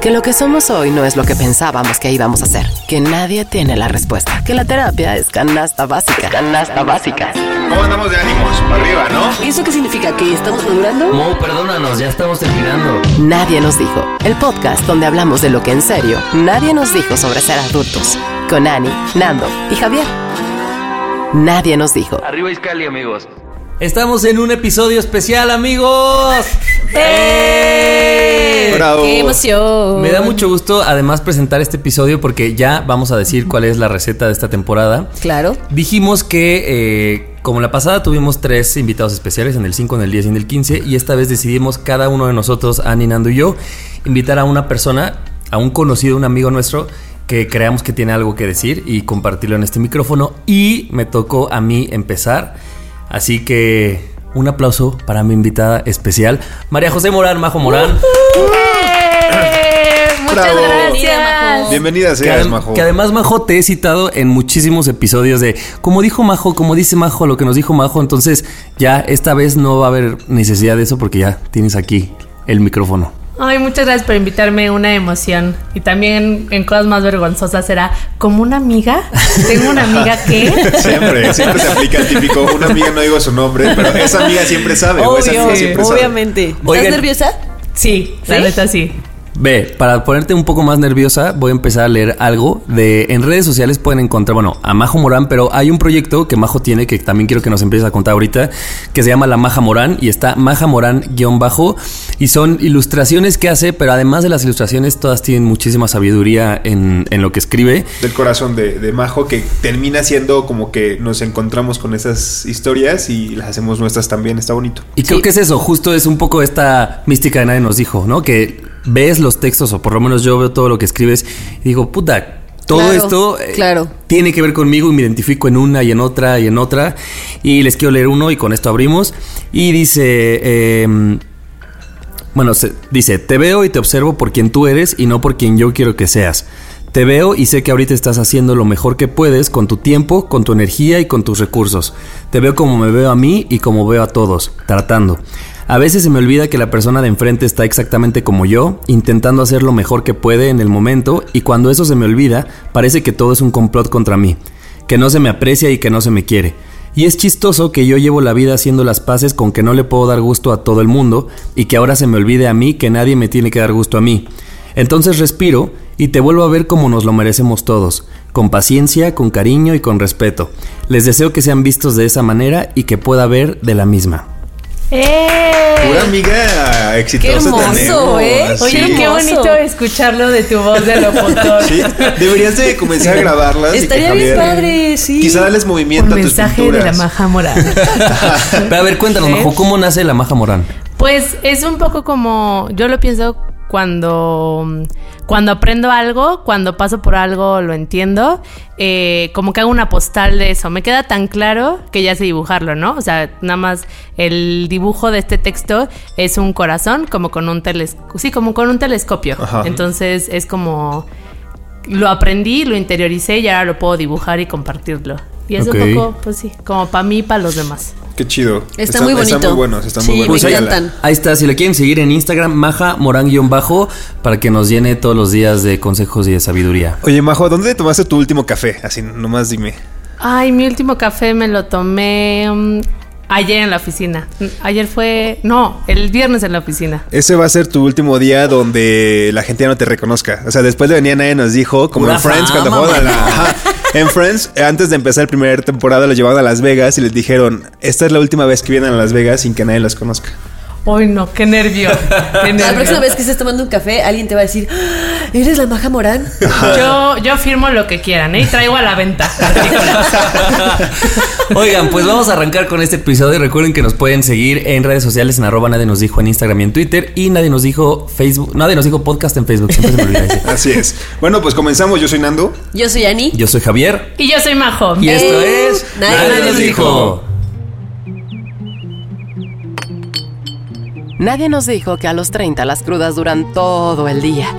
Que lo que somos hoy no es lo que pensábamos que íbamos a ser. Que nadie tiene la respuesta. Que la terapia es canasta básica. Canasta básica. ¿Cómo andamos de ánimos? Para arriba, ¿no? ¿Eso qué significa? ¿Que estamos madurando? Mo, perdónanos, ya estamos terminando. Nadie nos dijo. El podcast donde hablamos de lo que en serio nadie nos dijo sobre ser adultos. Con Ani, Nando y Javier. Nadie nos dijo. Arriba Iscali, amigos. Estamos en un episodio especial, amigos. ¡Eh! Bravo. ¡Qué emoción! Me da mucho gusto además presentar este episodio porque ya vamos a decir cuál es la receta de esta temporada. Claro. Dijimos que, eh, como la pasada tuvimos tres invitados especiales, en el 5, en el 10 y en el 15, y esta vez decidimos cada uno de nosotros, Ani, Nando y yo, invitar a una persona, a un conocido, un amigo nuestro, que creamos que tiene algo que decir y compartirlo en este micrófono. Y me tocó a mí empezar. Así que un aplauso para mi invitada especial, María José Morán, Majo Morán. Muchas Bravo. gracias. Bienvenida seas, Majo. que además, Majo, te he citado en muchísimos episodios de como dijo Majo, como dice Majo, lo que nos dijo Majo. Entonces, ya esta vez no va a haber necesidad de eso porque ya tienes aquí el micrófono. Ay, muchas gracias por invitarme, una emoción. Y también en cosas más vergonzosas era como una amiga. Tengo una amiga que. Siempre, siempre se aplica el típico, una amiga no digo su nombre, pero esa amiga siempre sabe, o esa amiga Obvio, siempre sabe. obviamente. ¿Estás Oigan. nerviosa? Sí, la ¿Sí? neta sí. Ve, para ponerte un poco más nerviosa, voy a empezar a leer algo de en redes sociales pueden encontrar, bueno, a Majo Morán, pero hay un proyecto que Majo tiene que también quiero que nos empieces a contar ahorita, que se llama La Maja Morán y está Maja Morán guion bajo y son ilustraciones que hace, pero además de las ilustraciones todas tienen muchísima sabiduría en, en lo que escribe. Del corazón de, de Majo, que termina siendo como que nos encontramos con esas historias y las hacemos nuestras también, está bonito. Y creo que es eso, justo es un poco esta mística de nadie nos dijo, ¿no? Que ves los textos, o por lo menos yo veo todo lo que escribes, y digo, puta, todo Claro, esto eh, claro. tiene que ver conmigo y me identifico en una y en otra y en otra. Y les quiero leer uno y con esto abrimos. Y dice, eh, bueno, se- dice, te veo y te observo por quien tú eres y no por quien yo quiero que seas. Te veo y sé que ahorita estás haciendo lo mejor que puedes con tu tiempo, con tu energía y con tus recursos. Te veo como me veo a mí y como veo a todos, tratando. A veces se me olvida que la persona de enfrente está exactamente como yo, intentando hacer lo mejor que puede en el momento y cuando eso se me olvida, parece que todo es un complot contra mí, que no se me aprecia y que no se me quiere. Y es chistoso que yo llevo la vida haciendo las paces con que no le puedo dar gusto a todo el mundo y que ahora se me olvide a mí que nadie me tiene que dar gusto a mí. Entonces respiro y te vuelvo a ver como nos lo merecemos todos, con paciencia, con cariño y con respeto. Les deseo que sean vistos de esa manera y que pueda ver de la misma. ¡Eh! Pura amiga exitosa hermoso, tenemos. ¿eh? Sí. Oye, qué hermoso. bonito escucharlo de tu voz de locutor. Sí, deberías de comenzar a grabarlas. Estaría bien Javier- padre, sí. Quizá darles Un movimiento a tus mensaje de la maja moral. Pero a ver, cuéntanos, ¿Eh? Majo, ¿cómo nace la Maja Morán? Pues es un poco como, yo lo pienso cuando, cuando aprendo algo, cuando paso por algo lo entiendo, eh, como que hago una postal de eso. Me queda tan claro que ya sé dibujarlo, ¿no? O sea, nada más el dibujo de este texto es un corazón como con un telescopio, sí, como con un telescopio. Ajá. Entonces es como lo aprendí, lo interioricé y ahora lo puedo dibujar y compartirlo. Y es Ok. un poco, pues sí, como para mí y para los demás. Qué chido. Está muy bonito. Están muy buenos, están Sí, muy me buenos. ahí- encantan. Ahí está, si le quieren seguir en Instagram, Maja Morán-bajo, para que nos llene todos los días de consejos y de sabiduría. Oye, Majo, ¿dónde tomaste tu último café? Así, nomás dime. Ay, mi último café me lo tomé mm, ayer en la oficina. Mm, Ayer fue, no, el viernes en la oficina. Ese va a ser tu último día donde la gente ya no te reconozca. O sea, después de venir nadie nos dijo, como Pura en Friends, cuando jugaban a la. En Friends, antes de empezar la primera temporada, los llevaban a Las Vegas y les dijeron: Esta es la última vez que vienen a Las Vegas sin que nadie los conozca. Uy, no, qué nervio. Qué La próxima vez que estés tomando un café, alguien te va a decir, "Ah, ¿eres la Maja Morán? Yo, yo firmo lo que quieran, ¿eh? Y traigo a la venta. Oigan, pues vamos a arrancar con este episodio. Recuerden que nos pueden seguir en redes sociales en arroba nadie nos dijo en Instagram y en Twitter. Y nadie nos dijo Facebook, nadie nos dijo podcast en Facebook. Siempre se me olvida decir. Así es. Bueno, pues comenzamos. Yo soy Nando. Yo soy Ani. Yo soy Javier. Y yo soy Majo. Y esto es Nadie nos dijo. Nadie nos dijo que a los 30 las crudas duran todo el día.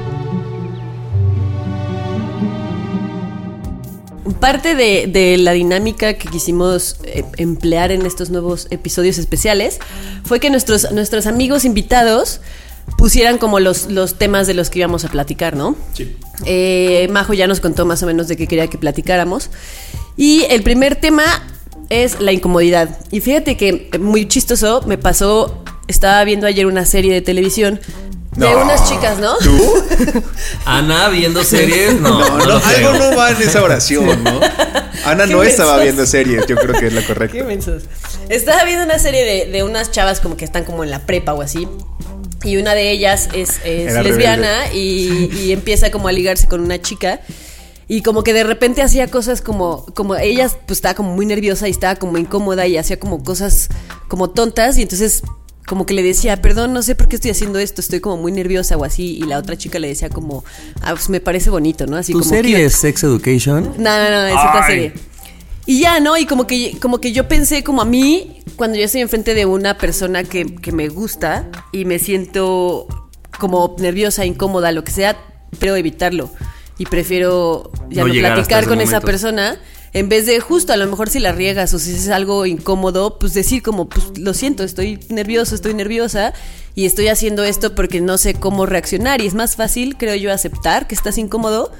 Parte de, de la dinámica que quisimos eh, emplear en estos nuevos episodios especiales fue que nuestros, nuestros amigos invitados pusieran como los, los temas de los que íbamos a platicar, ¿no? Sí. Eh, Majo ya nos contó más o menos de qué quería que platicáramos. Y el primer tema es la incomodidad. Y fíjate que muy chistoso me pasó, estaba viendo ayer una serie de televisión de No. unas chicas, ¿no? ¿Tú? Ana viendo series. No, no, algo no va en esa oración, ¿no? Ana Qué no estaba viendo series, yo creo que es la Qué correcta. mensos. Estaba viendo una serie de, de unas chavas como que están como en la prepa o así. Y una de ellas es, es lesbiana y, y empieza como a ligarse con una chica. Y como que de repente hacía cosas como, como ella pues estaba como muy nerviosa y estaba como incómoda y hacía como cosas como tontas y entonces como que le decía, perdón, no sé por qué estoy haciendo esto, estoy como muy nerviosa o así. Y la otra chica le decía como, ah, pues me parece bonito, ¿no? Así ¿Tu como serie cute. es Sex Education? No, no, no, es otra serie. Y ya, ¿no? Y como que, como que yo pensé como a mí, cuando yo estoy enfrente de una persona que, que me gusta y me siento como nerviosa, incómoda, lo que sea, pero evitarlo. Y prefiero ya No platicar con esa persona. En vez de justo, a lo mejor si la riegas o si es algo incómodo, pues decir como, pues lo siento, estoy nervioso, estoy nerviosa y estoy haciendo esto porque no sé cómo reaccionar. Y es más fácil, creo yo, aceptar que estás incómodo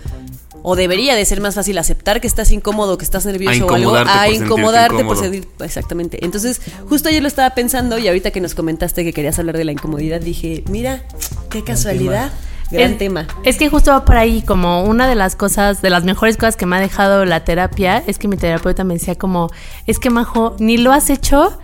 o debería de ser más fácil aceptar que estás incómodo, que estás nervioso o algo, incomodarte a incomodarte por sentir. Exactamente. Entonces, justo ayer lo estaba pensando y ahorita que nos comentaste que querías hablar de la incomodidad, dije, mira, qué casualidad. Gran es, tema. Es que justo va por ahí, como una de las cosas, de las mejores cosas que me ha dejado la terapia, es que mi terapeuta me decía como, es que Majo, ni lo has hecho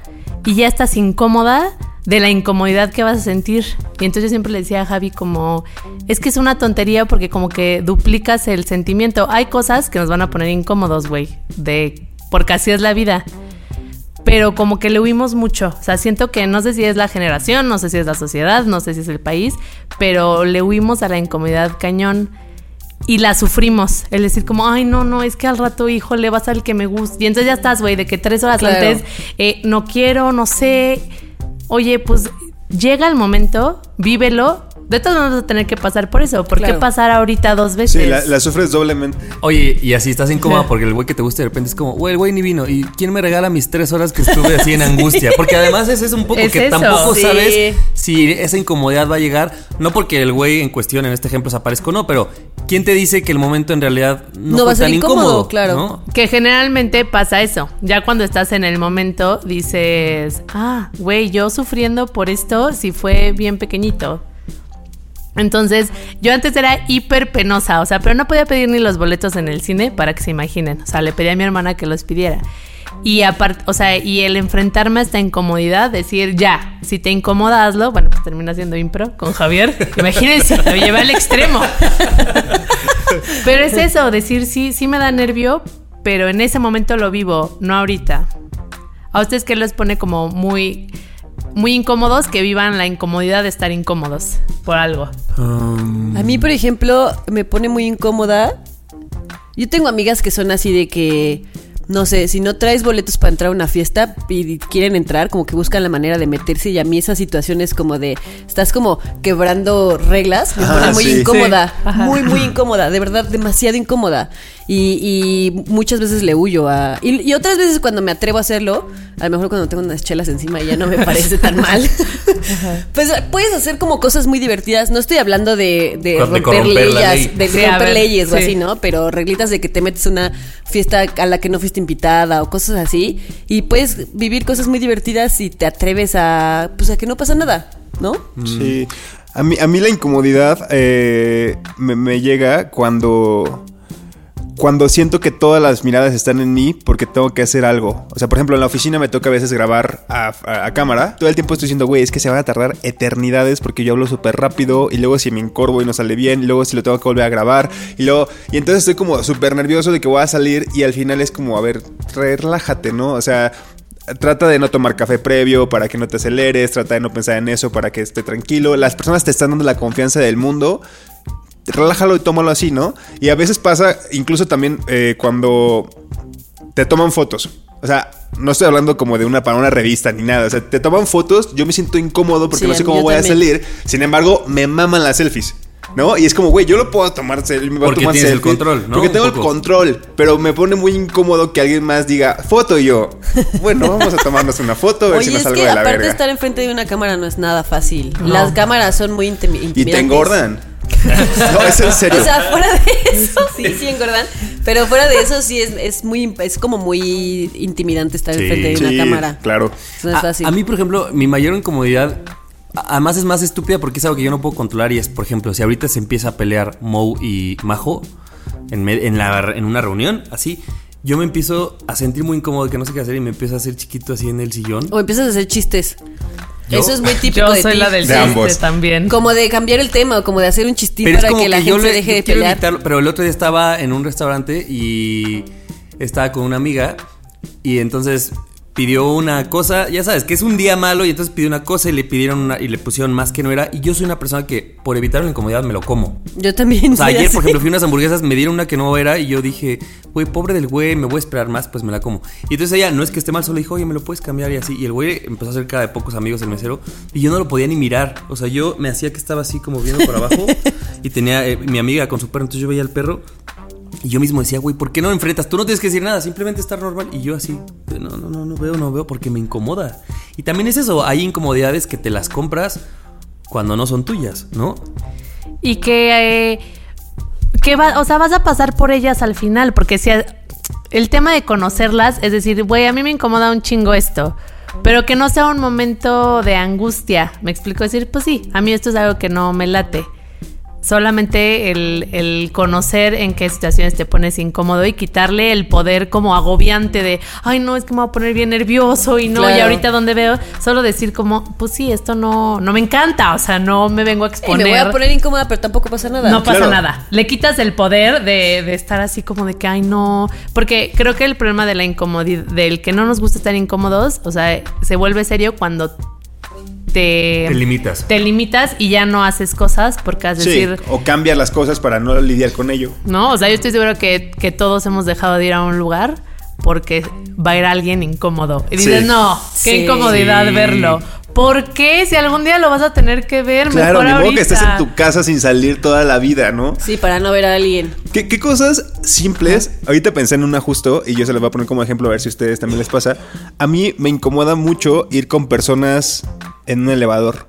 y ya estás incómoda de la incomodidad que vas a sentir. Y entonces yo siempre le decía a Javi como, es que es una tontería porque como que duplicas el sentimiento. Hay cosas que nos van a poner incómodos, güey, de porque así es la vida pero como que le huimos mucho. O sea, siento que no sé si es la generación, no sé si es la sociedad, no sé si es el país, pero le huimos a la incomodidad cañón y la sufrimos. El decir como, ay, no, no, es que al rato, hijo, le vas al que me gusta. Y entonces ya estás, güey, de que tres horas Claro. antes, eh, no quiero, no sé. Oye, pues llega el momento, vívelo. De todos modos vas a tener que pasar por eso. ¿Por qué pasar ahorita dos veces? Sí, la, la sufres doblemente. Oye, y así estás incómoda porque el güey que te gusta de repente es como, güey, el güey ni vino. ¿Y quién me regala mis tres horas que estuve así en angustia? Porque además ese es un poco Es que eso. tampoco Sí. sabes si esa incomodidad va a llegar. No porque el güey en cuestión en este ejemplo se aparezca o no, pero ¿quién te dice que el momento en realidad no, No fue va a ser tan incómodo, incómodo? claro. ¿no? Que generalmente pasa eso. Ya cuando estás en el momento dices, ah, güey, yo sufriendo por esto si fue bien pequeñito. Entonces, yo antes era hiper penosa, o sea, pero no podía pedir ni los boletos en el cine para que se imaginen. O sea, le pedí a mi hermana que los pidiera. Y aparte, o sea, y el enfrentarme a esta incomodidad, decir, ya, si te incomoda, hazlo. Bueno, pues termina siendo impro con Javier. Imagínense, lo llevé al extremo. Pero es eso, decir sí, sí me da nervio, pero en ese momento lo vivo, no ahorita. ¿A ustedes qué les pone como muy, muy incómodos que vivan la incomodidad de estar incómodos por algo? Um, A mí, por ejemplo, me pone muy incómoda. Yo tengo amigas que son así de que, no sé, si no traes boletos para entrar a una fiesta y quieren entrar, como que buscan la manera de meterse. Y a mí esa situación es como de, estás como quebrando reglas. Me Ah, pone muy sí. incómoda, Sí. Muy, muy incómoda, de verdad, demasiado incómoda. Y, y muchas veces le huyo a... Y, y otras veces cuando me atrevo a hacerlo, a lo mejor cuando tengo unas chelas encima ya no me parece tan mal. pues puedes hacer como cosas muy divertidas. No estoy hablando de, de romper leyes, ley. de Sí, romper ver, leyes o sí. así, ¿no? Pero reglitas de que te metes a una fiesta a la que no fuiste invitada o cosas así. Y puedes vivir cosas muy divertidas y te atreves a... Pues a que no pasa nada, ¿no? Sí. A mí, a mí la incomodidad eh, me, me llega cuando. Cuando siento que todas las miradas están en mí porque tengo que hacer algo. O sea, por ejemplo, en la oficina me toca a veces grabar a, cámara. Todo el tiempo estoy diciendo, güey, es que se van a tardar eternidades porque yo hablo súper rápido y luego si me encorvo y no sale bien, y luego si lo tengo que volver a grabar y luego... Y entonces estoy como súper nervioso de que voy a salir y al final es como, a ver, re- relájate, ¿no? O sea... Trata de no tomar café previo para que no te aceleres, trata de no pensar en eso para que esté tranquilo. Las personas te están dando la confianza del mundo relájalo y tómalo así, ¿no? Y a veces pasa, incluso también eh, cuando te toman fotos. O sea, no estoy hablando como de una para una revista ni nada. O sea, te toman fotos, yo me siento incómodo porque Sí, no sé cómo voy también. a salir. Sin embargo, me maman las selfies. ¿No? Y es como, güey, yo lo puedo tomar selfie, me voy a Porque tomar tienes el selfie, control, ¿no? Porque tengo el control, pero me pone muy incómodo que alguien más diga foto y yo. Bueno, vamos a tomarnos una foto a ver si es salgo que de la aparte verga. estar enfrente de una cámara no es nada fácil. No. Las cámaras son muy intimi- intimidantes. Y te engordan. no, es en serio. O sea, fuera de eso, sí, sí engordan. Pero fuera de eso, sí es, es muy, es como muy intimidante estar Sí. enfrente de una Sí, cámara. claro. No es A- fácil. A, mí, por ejemplo, mi mayor incomodidad, además es más estúpida porque es algo que yo no puedo controlar y es, por ejemplo, si ahorita se empieza a pelear Mo y Majo en, la, en una reunión, así, yo me empiezo a sentir muy incómodo que no sé qué hacer y me empiezo a hacer chiquito así en el sillón. O empiezas a hacer chistes. ¿Yo? Eso es muy típico Yo de soy ti. la del De chiste ambos. también. Como de cambiar el tema o como de hacer un chistín Pero es para que la yo gente le- deje yo de quiero pelear. evitarlo, pero el otro día estaba en un restaurante y estaba con una amiga y entonces pidió una cosa, ya sabes, que es un día malo y entonces pidió una cosa y le pidieron una, y le pusieron más que no era y yo soy una persona que por evitar la incomodidad me lo como. Yo también. O sea, ayer, así. por ejemplo, fui a unas hamburguesas, me dieron una que no era y yo dije, güey, pobre del güey, me voy a esperar más, pues me la como. Y entonces ella, no es que esté mal, solo dijo, oye, me lo puedes cambiar y así. Y el güey empezó a hacer cara de pocos amigos el mesero y yo no lo podía ni mirar. O sea, yo me hacía que estaba así como viendo por abajo y tenía eh, mi amiga con su perro, entonces yo veía al perro. Y yo mismo decía, güey, ¿por qué no enfrentas? Tú no tienes que decir nada, simplemente estar normal. Y yo así, no, no, no, no veo, no veo, porque me incomoda. Y también es eso, hay incomodidades que te las compras cuando no son tuyas, ¿no? Y que, eh, que va, o sea, vas a pasar por ellas al final, porque si el tema de conocerlas, es decir, güey, a mí me incomoda un chingo esto, pero que no sea un momento de angustia, me explico, decir, pues sí, a mí esto es algo que no me late. Solamente el, el conocer en qué situaciones te pones incómodo y quitarle el poder como agobiante de, ay no, es que me voy a poner bien nervioso y no, y ahorita donde veo, solo decir como, pues sí, esto no, no me encanta, o sea, no me vengo a exponer. me voy a poner incómoda, pero tampoco pasa nada. No pasa Claro. nada. Le quitas el poder de, de estar así como de que, ay, no. Porque creo que el problema de la incomodidad, del que no nos gusta estar incómodos, o sea, se vuelve serio cuando te, Te limitas. te limitas y ya no haces cosas porque has Sí, decir, o cambias las cosas para no lidiar con ello. no, o sea, yo estoy seguro que, que todos hemos dejado de ir a un lugar porque va a ir alguien incómodo. Y dices, Sí. no, qué Sí. incomodidad Sí. verlo. ¿Por qué? Si algún día lo vas a tener que ver, Claro, mejor ni modo ahorita. que estés en tu casa sin salir toda la vida, ¿no? Sí, para no ver a alguien. ¿Qué, qué cosas simples? Ahorita pensé en una justo y yo se las voy a poner como ejemplo a ver si a ustedes también les pasa. A mí me incomoda mucho ir con personas en un elevador.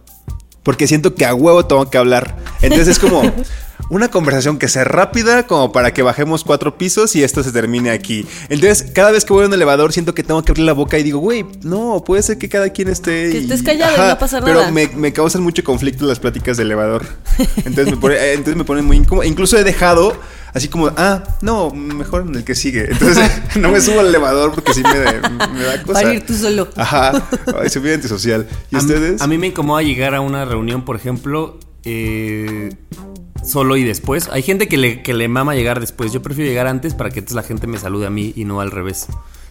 Porque siento que a huevo tengo que hablar. Entonces es como una conversación que sea rápida como para que bajemos cuatro pisos y esto se termine aquí. Entonces cada vez que voy a un elevador siento que tengo que abrir la boca y digo, güey, no, puede ser que cada quien esté... Que estés callado y no pasa Pero nada. me, me causan mucho conflicto las pláticas de elevador. Entonces me, pone, eh, entonces me ponen muy incómodo. Incluso he dejado así como, ah, no, mejor en el que sigue. Entonces no me subo al elevador porque sí me, me da cosa. Para ir tú solo. Ajá. Ay, soy bien antisocial. ¿Y A mí- ustedes? A, mí me incomoda llegar a una reunión, por ejemplo, eh, solo y después. Hay gente que le, que le mama llegar después. Yo prefiero llegar antes para que entonces la gente me salude a mí y no al revés.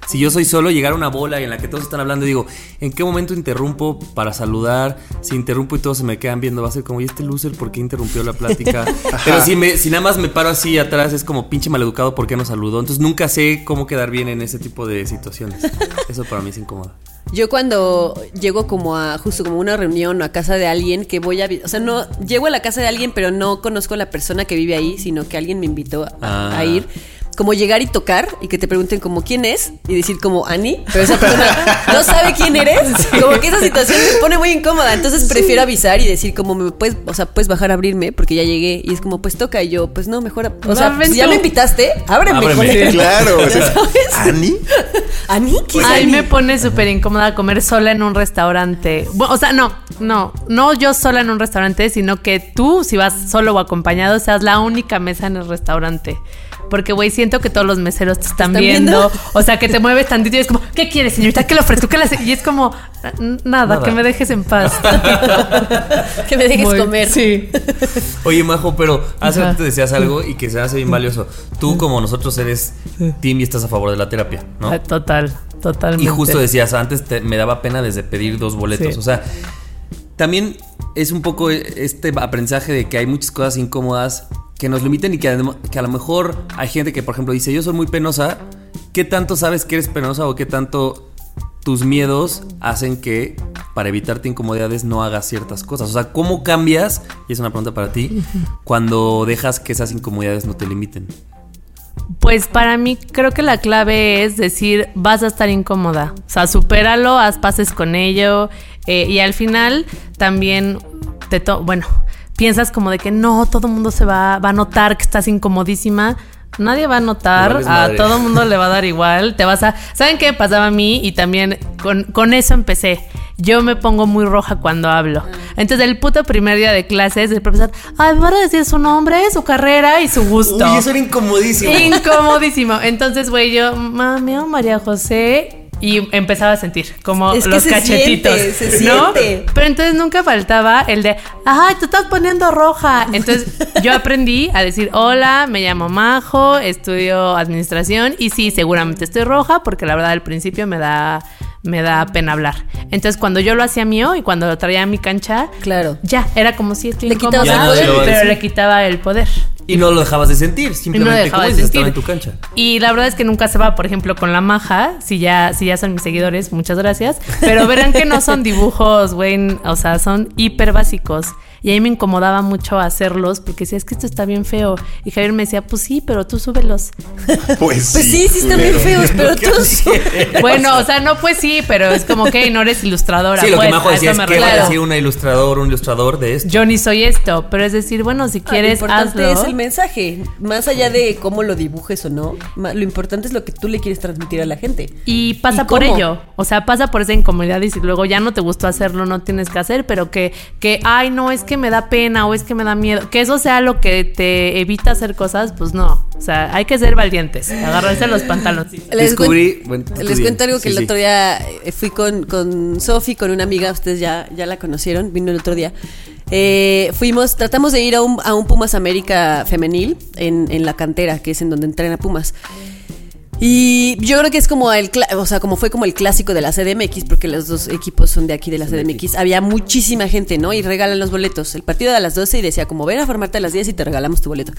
Si yo soy solo, llegar a una bola en la que todos están hablando y digo, ¿en qué momento interrumpo para saludar? Si interrumpo y todos se me quedan viendo, va a ser como, ¿y este loser por qué interrumpió la plática? Pero si, me, si nada más me paro así atrás, es como pinche maleducado, ¿por qué no saludó? Entonces nunca sé cómo quedar bien en ese tipo de situaciones. Eso para mí es incómodo. Yo cuando llego como a justo como una reunión o a casa de alguien que voy a, o sea, no llego a la casa de alguien pero no conozco a la persona que vive ahí, sino que alguien me invitó a, Ah. a ir. Como llegar y tocar y que te pregunten como quién es y decir como Ani, pero esa persona no sabe quién eres. Como que esa situación me pone muy incómoda, entonces prefiero avisar y decir como me puedes, o sea, puedes bajar a abrirme porque ya llegué y es como pues toca y yo pues no, mejor, o sea, si ya me invitaste, ábreme. Ábreme. Claro. o ¿Ya sea, sabes? ¿Ani? Ani, ¿quién Ani? me pone súper incómoda comer sola en un restaurante. O sea, no, no, no yo sola en un restaurante, sino que tú, si vas solo o acompañado, seas la única mesa en el restaurante. Porque, güey, siento que todos los meseros te están, ¿Están viendo. viendo? O sea, que te mueves tantito y es como, ¿qué quieres, señorita? ¿Qué le ofrezco? ¿Qué le hace? Y es como, nada, que me dejes en paz. que me dejes Muy- comer. Sí. Oye, Majo, pero hace rato te decías algo y que se hace bien valioso. Tú, como nosotros, eres team y estás a favor de la terapia, ¿no? Total, totalmente. Y justo decías, antes te- me daba pena desde pedir dos boletos. Sí. O sea, también es un poco este aprendizaje de que hay muchas cosas incómodas que nos limiten y que, a lo mejor hay gente que, por ejemplo, dice, yo soy muy penosa. ¿Qué tanto sabes que eres penosa o qué tanto tus miedos hacen que para evitarte incomodidades no hagas ciertas cosas? O sea, ¿cómo cambias? Y es una pregunta para ti, cuando dejas que esas incomodidades no te limiten. Pues para mí creo que la clave es decir, vas a estar incómoda. O sea, supéralo, haz pases con ello. eh, y al final también te to bueno, piensas como de que no, todo el mundo se va, va a notar que estás incomodísima. Nadie va a notar, a madre. todo el mundo le va a dar igual. Te vas a. ¿Saben qué me pasaba a mí? Y también con, con eso empecé. Yo me pongo muy roja cuando hablo. Entonces, el puto primer día de clases, el profesor, ay, me van a decir su nombre, su carrera y su gusto. era incomodísimo. Incomodísimo. Entonces, güey, yo, mami, o María José. Y empezaba a sentir como Es que los se cachetitos. siente, se ¿no? siente. Pero entonces nunca faltaba el de, ay, te estás poniendo roja. Entonces yo aprendí a decir, hola, me llamo Majo, estudio administración. Y sí, seguramente estoy roja porque la verdad al principio me da, me da pena hablar. Entonces cuando yo lo hacía mío y cuando lo traía a mi cancha, Claro. ya, era como si estoy Le incómoda, el poder. Pero le quitaba el poder. Y no lo dejabas de sentir, no simplemente lo dejaba como de sentir. estaba en tu cancha. Y la verdad es que nunca se va, por ejemplo, con la maja, si ya, si ya son mis seguidores, muchas gracias. Pero verán que no son dibujos, güey, o sea, son hiper básicos. Y a mí me incomodaba mucho hacerlos porque decía, es que esto está bien feo. Y Javier me decía, pues sí, pero tú súbelos. Pues, Pues sí, sí están bien feos, pero tú... bueno, o sea, no, pues sí, pero es como que no eres ilustradora. Sí, lo que pues, Majo decía es me que va a refiero. decir un ilustrador, un ilustrador de esto. Yo ni soy esto, pero es decir, bueno, si Lo quieres, importante hazlo. es el mensaje. Más allá de cómo lo dibujes o no, lo importante es lo que tú le quieres transmitir a la gente. Y pasa ¿Y por cómo? ello. O sea, pasa por esa incomodidad y si luego ya no te gustó hacerlo, no tienes que hacer, pero que, que, ay, no, es que me da pena o es que me da miedo. Que eso sea lo que te evita hacer cosas, pues no. O sea, hay que ser valientes, agarrarse los pantalones. Les Descubrí- cuen- les cuento algo que Sí, el sí. otro día eh, fui con, con Sofi, con una amiga, ustedes ya, ya la conocieron, vino el otro día. Eh, fuimos, tratamos de ir a un, a un Pumas América femenil en, en la cantera, que es en donde entrena Pumas. Y yo creo que es como el, o sea, como fue como el clásico de la CDMX, porque los dos equipos son de aquí de la CDMX. Había muchísima gente, ¿no? Y regalan los boletos. El partido era a las 12 y decía como ven a formarte a las 10 y te regalamos tu boleto.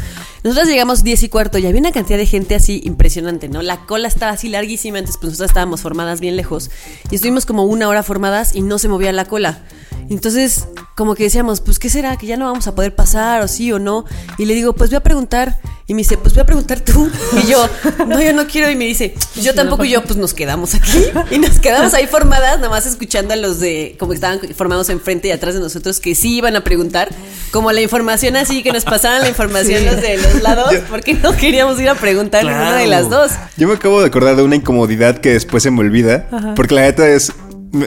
Nosotros llegamos 10 y cuarto y había una cantidad de gente así impresionante, ¿no? La cola estaba así larguísima, entonces pues nosotros estábamos formadas bien lejos. Y estuvimos como una hora formadas y no se movía la cola. Entonces, como que decíamos, pues, ¿qué será? ¿Que ya no vamos a poder pasar o sí o no? Y le digo, pues voy a preguntar. Y me dice, pues voy a preguntar tú. Y yo, no, yo no quiero. Y me dice, yo tampoco. Y yo, pues nos quedamos aquí. Y nos quedamos ahí formadas, nada más escuchando a los de, como que estaban formados enfrente y atrás de nosotros, que sí iban a preguntar. Como la información así, que nos pasaban la información los de los lados, porque no queríamos ir a preguntar Claro. ninguna de las dos. Yo me acabo de acordar de una incomodidad que después se me olvida. Porque la neta es.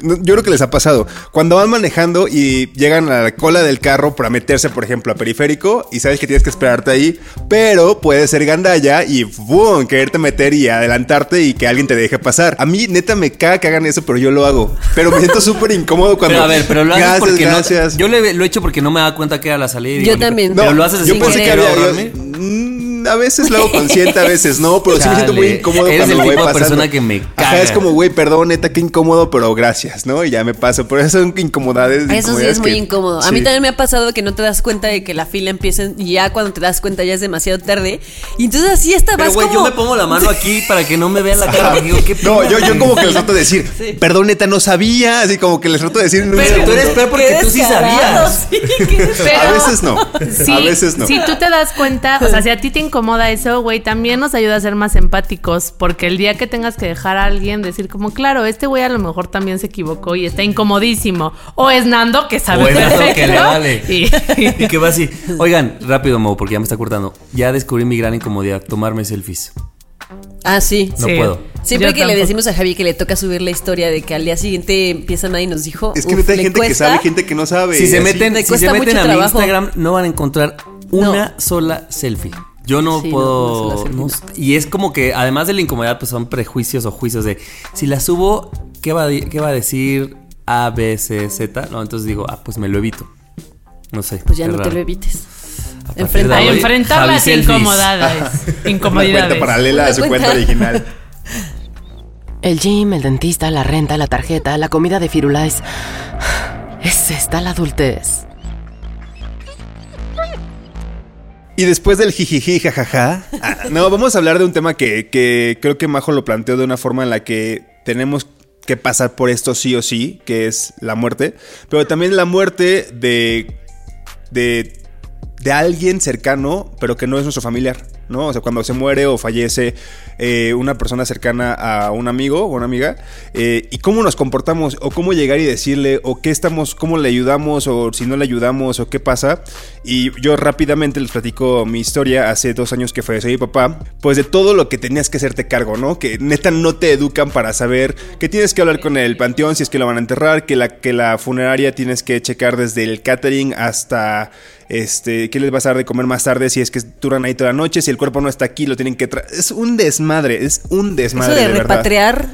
Yo creo que les ha pasado. Cuando van manejando y llegan a la cola del carro para meterse, por ejemplo, a periférico y sabes que tienes que esperarte ahí, pero puede ser gandalla y ¡bum! quererte meter y adelantarte y que alguien te deje pasar. A mí, neta, me caga que hagan eso, pero yo lo hago. Pero me siento súper incómodo cuando. Pero a ver, pero lo haces Gracias, porque gracias. no. Yo le- lo he hecho porque no me daba cuenta que era la salida. Yo digo, también. Pero No, lo haces así yo pensé que había. yo- a veces lo hago consciente, a veces no, pero sí me siento muy incómodo eres cuando el voy de pasando. persona que me Ajá, caga. es como, güey, perdón, neta, qué incómodo, pero gracias, ¿no? Y ya me paso. Pero eso son incomodades. Eso sí incomodidades es muy incómodo. A mí también me ha pasado que no te das cuenta de que la fila empieza y ya cuando te das cuenta ya es demasiado tarde. Y entonces así estabas Pero, güey, yo como... me pongo la mano aquí para que no me vea la cara. digo, ¿qué No, yo, yo como que les trato de decir, perdón, neta, no sabía. Así como que les trato de decir un Pero tú eres peor porque tú sí sabías. sí. A veces no. Sí, a veces no. Si tú te das cuenta, o sea, si a ti te incomoda eso, güey, también nos ayuda a ser más empáticos, porque el día que tengas que dejar a alguien decir como, claro, este güey a lo mejor también se equivocó y está incomodísimo. O es Nando que sabe O es Nando que le vale. Y, Y que va así. Oigan, rápido, Mo, porque ya me está cortando. Ya descubrí mi gran incomodidad, tomarme selfies. Ah, sí. No Sí. puedo. Siempre Yo que le decimos a Javi que le toca subir la historia de que al día siguiente empieza nadie nos dijo. Es que uf, hay gente que sabe, gente que no sabe. Si se meten, me si se meten a mi. Instagram, no van a encontrar una sola selfie. Yo no Sí, puedo. no no y es como que, además de la incomodidad, pues son prejuicios o juicios de si la subo, ¿qué va qué va a decir A, B, C, Z? No, entonces digo, ah, pues me lo evito. No sé. Pues ya no te lo evites. A partir Enfrenta- de A hoy, enfrentar Javi las Selfies. incomodidades. Una incomodidades. cuenta paralela a su cuenta cuenta. original. El gym, el dentista, la renta, la tarjeta, la comida de Firulais. Es esta la adultez. Y después del jijiji, jajaja. ah, no, vamos a hablar de un tema que, que creo que Majo lo planteó de una forma en la que tenemos que pasar por esto sí o sí, que es la muerte. Pero también la muerte de. de. de alguien cercano, pero que no es nuestro familiar. ¿No? O sea, cuando se muere o fallece eh, una persona cercana a un amigo o una amiga, eh, y cómo nos comportamos, o cómo llegar y decirle, o qué estamos, cómo le ayudamos, o si no le ayudamos, o qué pasa. Y yo rápidamente les platico mi historia hace dos años que falleció mi papá, pues de todo lo que tenías que hacerte cargo, ¿no? Que neta no te educan para saber que tienes que hablar con el panteón si es que lo van a enterrar, que la, que la funeraria tienes que checar desde el catering hasta este, qué les vas a dar de comer más tarde si es que duran ahí toda la noche, si el cuerpo no está aquí, lo tienen que traer. Es un desmadre, es un desmadre. Eso de, de verdad. repatriar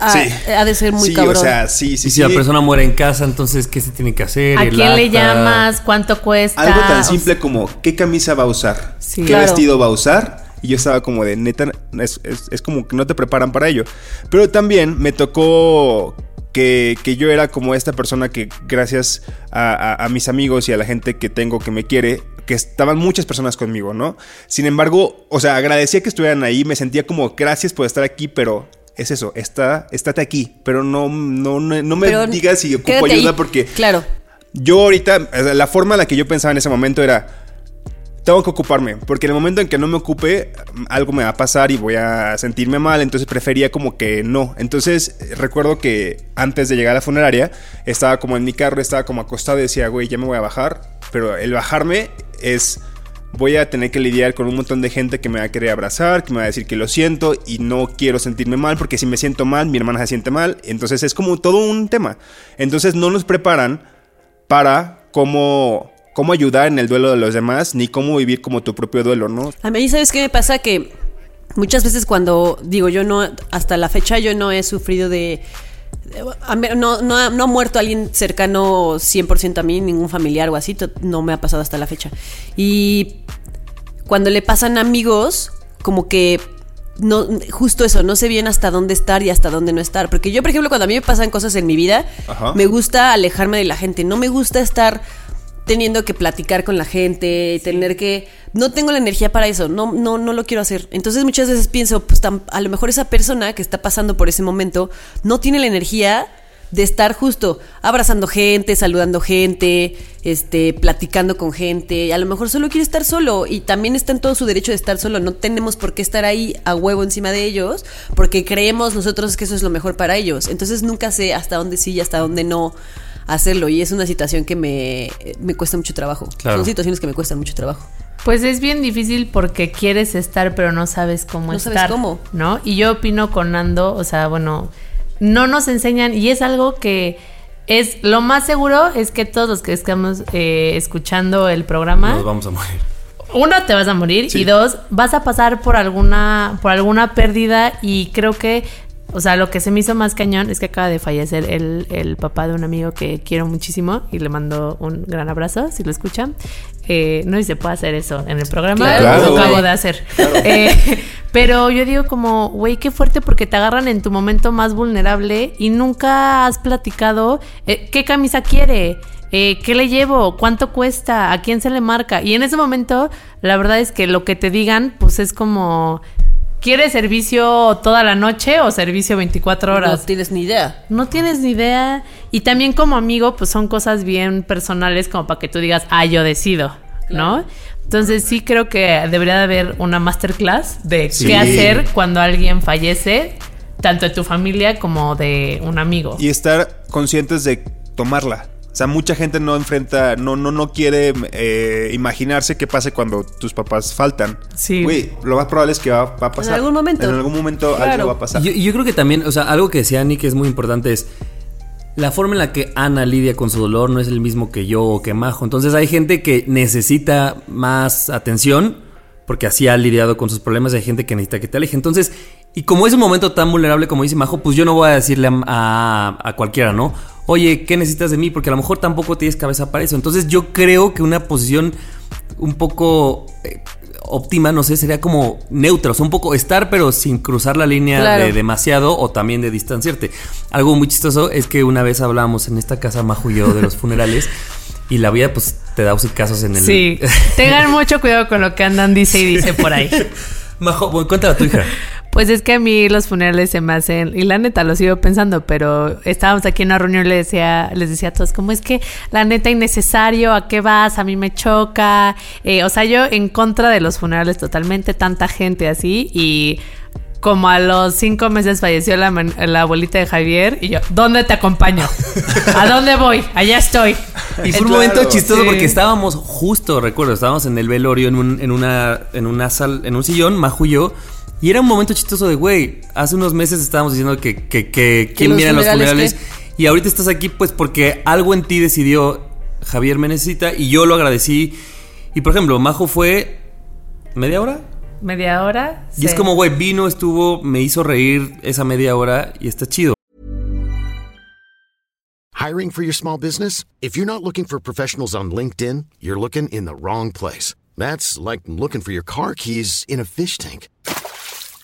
ha, Sí. ha de ser muy sí, cabrón. o sea, sí, sí, Y si sí. la persona muere en casa, entonces, ¿qué se tiene que hacer? ¿A El quién le llamas? ¿Cuánto cuesta? Algo tan O simple como qué camisa va a usar, Sí. qué Claro. vestido va a usar. Y yo estaba como de neta, es, es- es como que no te preparan para ello. Pero también me tocó que, que yo era como esta persona que gracias a, a- a mis amigos y a la gente que tengo que me quiere, que estaban muchas personas conmigo, ¿no? Sin embargo, o sea, agradecía que estuvieran ahí, me sentía como gracias por estar aquí, pero... Es eso, está, estate aquí, pero no, no, no, no me Pero digas si ocupo ayuda ahí. porque Claro. yo ahorita, la forma en la que yo pensaba en ese momento era, tengo que ocuparme, porque en el momento en que no me ocupe, algo me va a pasar y voy a sentirme mal, entonces prefería como que no. Entonces recuerdo que antes de llegar a la funeraria, estaba como en mi carro, estaba como acostado y decía, güey, ya me voy a bajar, pero el bajarme es... Voy a tener que lidiar con un montón de gente que me va a querer abrazar, que me va a decir que lo siento y no quiero sentirme mal porque si me siento mal, mi hermana se siente mal. Entonces es como todo un tema. Entonces no nos preparan para cómo, cómo ayudar en el duelo de los demás, ni cómo vivir como tu propio duelo, ¿no? A mí, ¿sabes qué me pasa? Que muchas veces cuando digo yo no, hasta la fecha yo no he sufrido de... No, no, ha- no ha muerto alguien cercano 100% a mí, ningún familiar o así, no me ha pasado hasta la fecha. Y cuando le pasan amigos, como que no, justo eso, no sé bien hasta dónde estar y hasta dónde no estar. Porque yo, por ejemplo, cuando a mí me pasan cosas en mi vida, Ajá. me gusta alejarme de la gente. No me gusta estar teniendo que platicar con la gente, tener que... No tengo la energía para eso, no, no, no lo quiero hacer. Entonces muchas veces pienso, pues tam- a lo mejor esa persona que está pasando por ese momento no tiene la energía de estar justo abrazando gente, saludando gente, este, platicando con gente. A lo mejor solo quiere estar solo y también está en todo su derecho de estar solo. No tenemos por qué estar ahí a huevo encima de ellos porque creemos nosotros que eso es lo mejor para ellos. Entonces nunca sé hasta dónde sí y hasta dónde no hacerlo y es una situación que me, me cuesta mucho trabajo. Claro. Son situaciones que me cuestan mucho trabajo. Pues es bien difícil porque quieres estar, pero no sabes cómo No sabes estar. cómo. ¿No? Y yo opino con Nando, o sea, bueno, no nos enseñan, y es algo que es lo más seguro es que todos los que estamos eh, escuchando el programa, Nos vamos a morir. uno te vas a morir Sí. y dos vas a pasar por alguna por alguna pérdida y creo que o sea lo que se me hizo más cañón es que acaba de fallecer el, el papá de un amigo que quiero muchísimo y le mando un gran abrazo si lo escuchan Eh, no si se puede hacer eso en el programa Claro. lo acabo de hacer Eh, pero yo digo como güey qué fuerte porque te agarran en tu momento más vulnerable y nunca has platicado eh, qué camisa quiere eh, ¿qué le llevo? ¿Cuánto cuesta? ¿A quién se le marca? Y en ese momento, la verdad es que lo que te digan, pues es como, ¿quieres servicio toda la noche o servicio 24 No horas? tienes ni idea. No tienes ni idea. Y también como amigo, pues son cosas bien personales como para que tú digas, ah, yo decido, ¿no? Entonces sí creo que debería de haber una masterclass de Sí. qué hacer cuando alguien fallece, tanto de tu familia como de un amigo. Y estar conscientes de tomarla. O sea, mucha gente no enfrenta, no, no, no quiere eh, imaginarse qué pase cuando tus papás faltan. Sí. Güey, lo más probable es que va, va a pasar. algún momento. En algún momento Claro. algo va a pasar. Yo, yo creo que también, o sea, algo que decía Annie que es muy importante es la forma en la que Ana lidia con su dolor no es el mismo que yo o que Majo. Entonces hay gente que necesita más atención porque así ha lidiado con sus problemas y hay gente que necesita que te aleje. Entonces, y como es un momento tan vulnerable como dice Majo, pues yo no voy a decirle a, a- a cualquiera, ¿no? Oye, ¿qué necesitas de mí? Porque a lo mejor tampoco tienes cabeza para eso. Entonces yo creo que una posición un poco eh, óptima, no sé, sería como neutra, o sea, un poco estar pero sin cruzar la línea Claro. de demasiado o también de distanciarte. Algo muy chistoso es que una vez hablábamos en esta casa, Majo y yo, de los funerales y la vida pues te da casos en el... Sí, tengan mucho cuidado con lo que andan dice y dice por ahí. Majo, bueno, cuéntale a tu hija. Pues es que a mí los funerales se me hacen, y la neta lo sigo pensando, pero estábamos aquí en una reunión y le decía, les decía a todos, como es que la neta innecesario, ¿a qué vas? A mí me choca. Eh, o sea, yo en contra de los funerales totalmente, tanta gente así, y como a los cinco meses falleció la, man- la abuelita de Javier, y yo, ¿dónde te acompaño? ¿A dónde voy? Allá estoy. Y fue un momento chistoso Sí. porque estábamos justo, recuerdo, estábamos en el velorio en, un, en una en una sal, en un sillón, Majo y yo, y era un momento chistoso de, güey, hace unos meses estábamos diciendo que, que, que quién viene a los funerales, y ahorita estás aquí pues porque algo en ti decidió Javier me necesita y yo lo agradecí. Y por ejemplo, Majo fue media hora. Media hora. Y es como, güey, vino, estuvo, me hizo reír esa media hora y está chido. Hiring for your small business? If you're not looking for professionals on LinkedIn, you're looking in the wrong place. That's like looking for your car keys in a fish tank.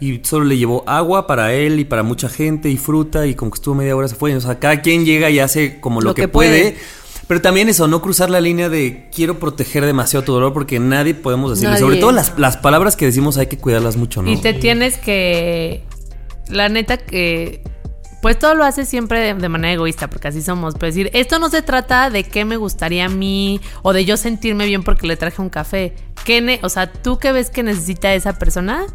y solo le llevó agua para él y para mucha gente y fruta y como que estuvo media hora se fue. O sea, cada quien llega y hace como lo, Lo que, que puede. puede. Pero también eso, no cruzar la línea de quiero proteger demasiado tu dolor porque nadie podemos decirle. Nadie. Sobre todo las, las palabras que decimos hay que cuidarlas mucho, ¿no? Y te tienes que. La neta que. Pues todo lo haces siempre de, de manera egoísta, porque así somos. Pero decir, esto no se trata de qué me gustaría a mí o de yo sentirme bien porque le traje un café. ¿Qué ne- o sea, tú qué ves que necesita esa persona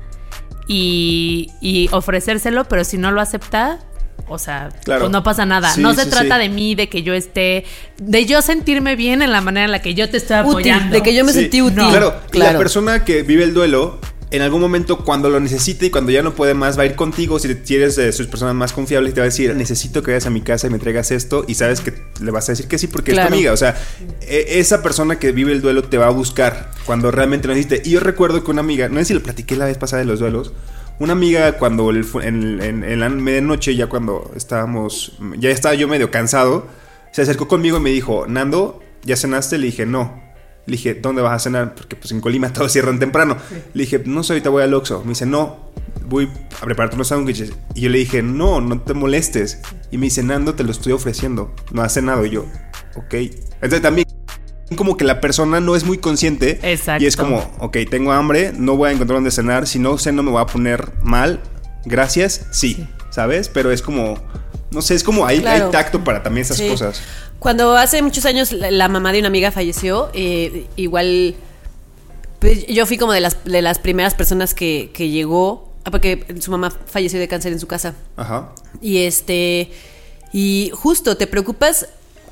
y, y ofrecérselo, pero si no lo acepta, o sea, Claro. pues no pasa nada. Sí, no se sí, trata sí. de mí, de que yo esté, de yo sentirme bien en la manera en la que yo te estoy Útil, apoyando. de que yo me Sí, sentí útil. Claro, y claro. la persona que vive el duelo, en algún momento cuando lo necesite y cuando ya no puede más, va a ir contigo si si eres de sus personas más confiables te va a decir, necesito que vayas a mi casa y me traigas esto y sabes que le vas a decir que sí porque es tu amiga. O sea, e- esa persona que vive el duelo te va a buscar cuando realmente lo necesite. Y yo recuerdo que una amiga, no sé si lo platiqué la vez pasada de los duelos, una amiga cuando el en, en- en la medianoche, ya cuando estábamos, ya estaba yo medio cansado, se acercó conmigo y me dijo, Nando, ¿ya cenaste? Le dije, no. Le dije, ¿dónde vas a cenar? Porque pues en Colima todos cierran temprano. Le dije, no sé, ahorita voy al Oxxo. Me dice, no, voy a prepararte unos sándwiches. Y yo le dije, no, no te molestes. Y me dice, Nando, te lo estoy ofreciendo. No has cenado. Y yo, ok. Entonces también como que la persona no es muy consciente. Exacto. Y es como, ok, tengo hambre, no voy a encontrar dónde cenar. Si no ceno me voy a poner mal. Gracias, sí. ¿Sabes? Pero es como, no sé, es como hay, Claro. hay tacto para también esas Sí. cosas. Cuando hace muchos años la, la mamá de una amiga falleció, eh, igual pues, yo fui como de las, de las primeras personas que, que llegó, ah, porque su mamá falleció de cáncer en su casa. Ajá. Y este, y justo te preocupas.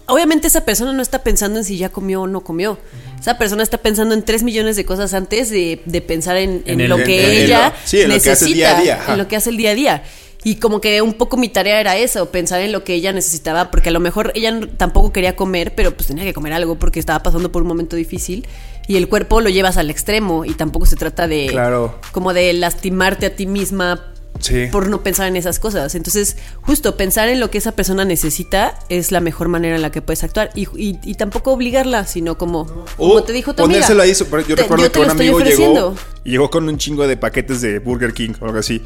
Obviamente esa persona no está pensando en si ya comió o no comió. Esa persona está pensando en tres millones de cosas antes de, de pensar en, en En el- lo que en- en ella lo- sí, en lo que hace el día a necesita, día, en lo que hace el día a día. Y como que un poco mi tarea era eso, pensar en lo que ella necesitaba, porque a lo mejor ella tampoco quería comer, pero pues tenía que comer algo porque estaba pasando por un momento difícil y el cuerpo lo llevas al extremo y tampoco se trata de Claro. como de lastimarte a ti misma Sí. por no pensar en esas cosas. Entonces, justo pensar en lo que esa persona necesita es la mejor manera en la que puedes actuar. Y, y- y tampoco obligarla, sino como, como O te dijo tu amiga. ponérselo ahí. su- Yo Te- recuerdo yo que un amigo llegó, ofreciendo. llegó con un chingo de paquetes de Burger King o algo así.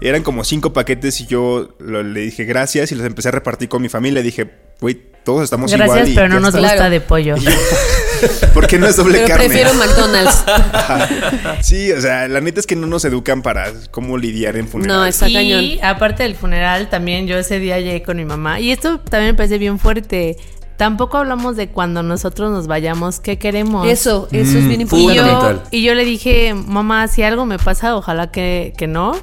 Eran como cinco paquetes y yo lo- le dije gracias y los empecé a repartir con mi familia. Dije, güey, todos estamos igual. Gracias, y pero no nos está". gusta Claro. de pollo. ¿Por qué no es doble Pero carne? prefiero McDonald's. sí, o sea, la neta es que no nos educan para cómo lidiar en no, funerales. está y cañón. aparte del funeral, también yo ese día llegué con mi mamá. Y esto también me parece bien fuerte. Tampoco hablamos de cuando nosotros nos vayamos, qué queremos. Eso, eso es bien Mm, Y importante. yo, Fundamental. y yo le dije, mamá, si algo me pasa, ojalá que, que no.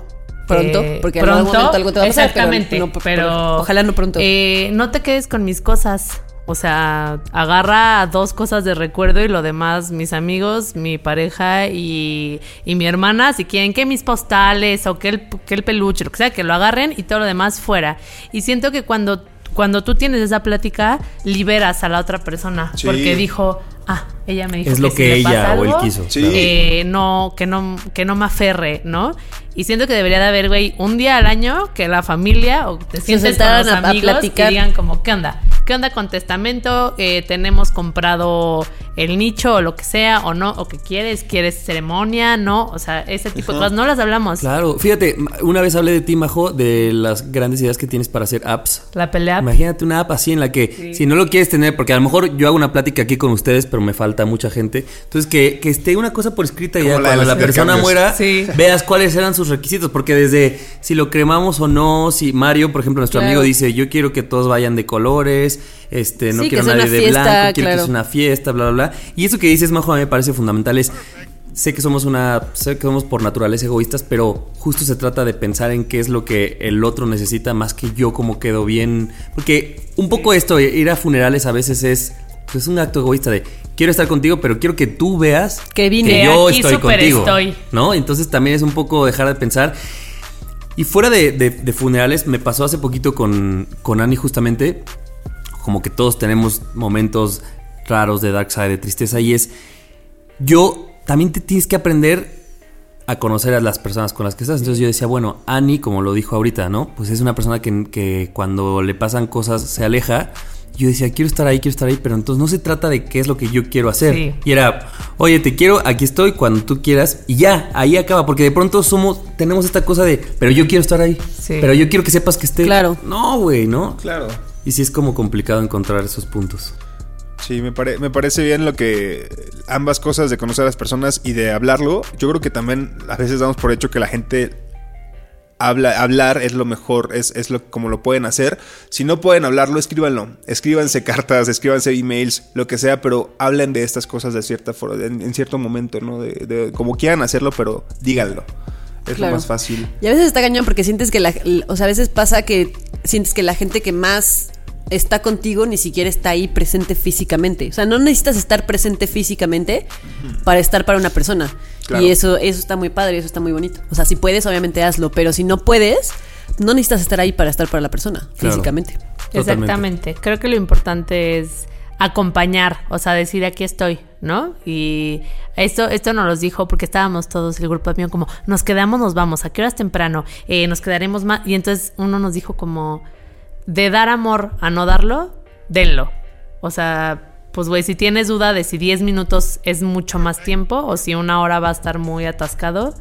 Pronto, porque en algún momento algo te va a pasar, pero Exactamente, no- pero, pero ojalá no pronto. eh, no te quedes con mis cosas. O sea, agarra dos cosas de recuerdo y lo demás, mis amigos, mi pareja y, y mi hermana, si quieren que mis postales o que el, que el peluche, lo que sea, que lo agarren y todo lo demás fuera. Y siento que cuando, cuando tú tienes esa plática, liberas a la otra persona. Sí. Porque dijo, ah, ella me dijo Es lo si que le ella pasa o él quiso. Sí. eh, no, que no, que no me aferre, ¿no? Y siento que debería de haber, güey, un día al año que la familia o te sientes con los a- a amigos y platicar. digan como, ¿qué onda? ¿Qué onda con testamento? Eh, tenemos comprado el nicho o lo que sea, o no, o que quieres, quieres ceremonia, ¿no? O sea, ese tipo de cosas no las hablamos. Claro, fíjate, una vez hablé de ti, Majo, de las grandes ideas que tienes para hacer apps. La pelea. Imagínate una app así en la que, si no lo quieres tener, porque a lo mejor yo hago una plática aquí con ustedes, pero me falta mucha gente. Entonces, que, que esté una cosa por escrita y ya la cuando la persona muera, Sí. veas cuáles eran sus requisitos. Porque desde si lo cremamos o no, si Mario, por ejemplo, nuestro Claro. amigo dice, yo quiero que todos vayan de colores, este, no Sí, quiero nadie de fiesta, blanco, quiero que sea una fiesta, bla, bla, bla. Y eso que dices, Majo, a mí me parece fundamental. Es, sé que somos una, sé que somos por naturaleza egoístas, pero justo se trata de pensar en qué es lo que el otro necesita más que yo como quedo bien. Porque un poco esto, ir a funerales a veces es, pues un acto egoísta de quiero estar contigo, pero quiero que tú veas Que vine. que yo Aquí estoy contigo. estoy. ¿No? Entonces también es un poco dejar de pensar. Y fuera de, de- de funerales, me pasó hace poquito con, con Annie justamente, como que todos tenemos momentos raros de dark side, de tristeza, y es, yo también te tienes que aprender a conocer a las personas con las que estás. Entonces yo decía, bueno, Annie, como lo dijo ahorita, ¿no? Pues es una persona que, que cuando le pasan cosas se aleja. Yo decía, quiero estar ahí, quiero estar ahí, pero entonces no se trata de qué es lo que yo quiero hacer. Sí. Y era, oye, te quiero, aquí estoy, cuando tú quieras, y ya, ahí acaba, porque de pronto somos, tenemos esta cosa de, pero yo quiero estar ahí, Sí. pero yo quiero que sepas que esté. Claro. No, güey, ¿no? Claro. Y sí es como complicado encontrar esos puntos. Sí, me, pare- me parece bien lo que ambas cosas de conocer a las personas y de hablarlo. Yo creo que también a veces damos por hecho que la gente habla, hablar es lo mejor, es, es lo como lo pueden hacer. Si no pueden hablarlo, escríbanlo. Escríbanse cartas, escríbanse emails, lo que sea, pero hablen de estas cosas de cierta forma, en, en cierto momento, ¿no? De, de- como quieran hacerlo, pero díganlo. Es Claro. lo más fácil. Y a veces está cañón porque sientes que la, o sea, a veces pasa que sientes que la gente que más está contigo ni siquiera está ahí presente físicamente. O sea, no necesitas estar presente físicamente para estar para una persona. Claro. Y eso, eso está muy padre, eso está muy bonito. O sea, si puedes, obviamente hazlo, pero si no puedes, no necesitas estar ahí para estar para la persona Claro. físicamente. Totalmente. Exactamente. Creo que lo importante es acompañar, o sea, decir aquí estoy, ¿no? Y esto, esto nos lo dijo porque estábamos todos, el grupo mío, como, nos quedamos, nos vamos, ¿a qué horas temprano? Eh, nos quedaremos más. Y entonces uno nos dijo como, de dar amor a no darlo, denlo. O sea, pues güey, si tienes duda de si 10 minutos es mucho más tiempo o si una hora va a estar muy atascado,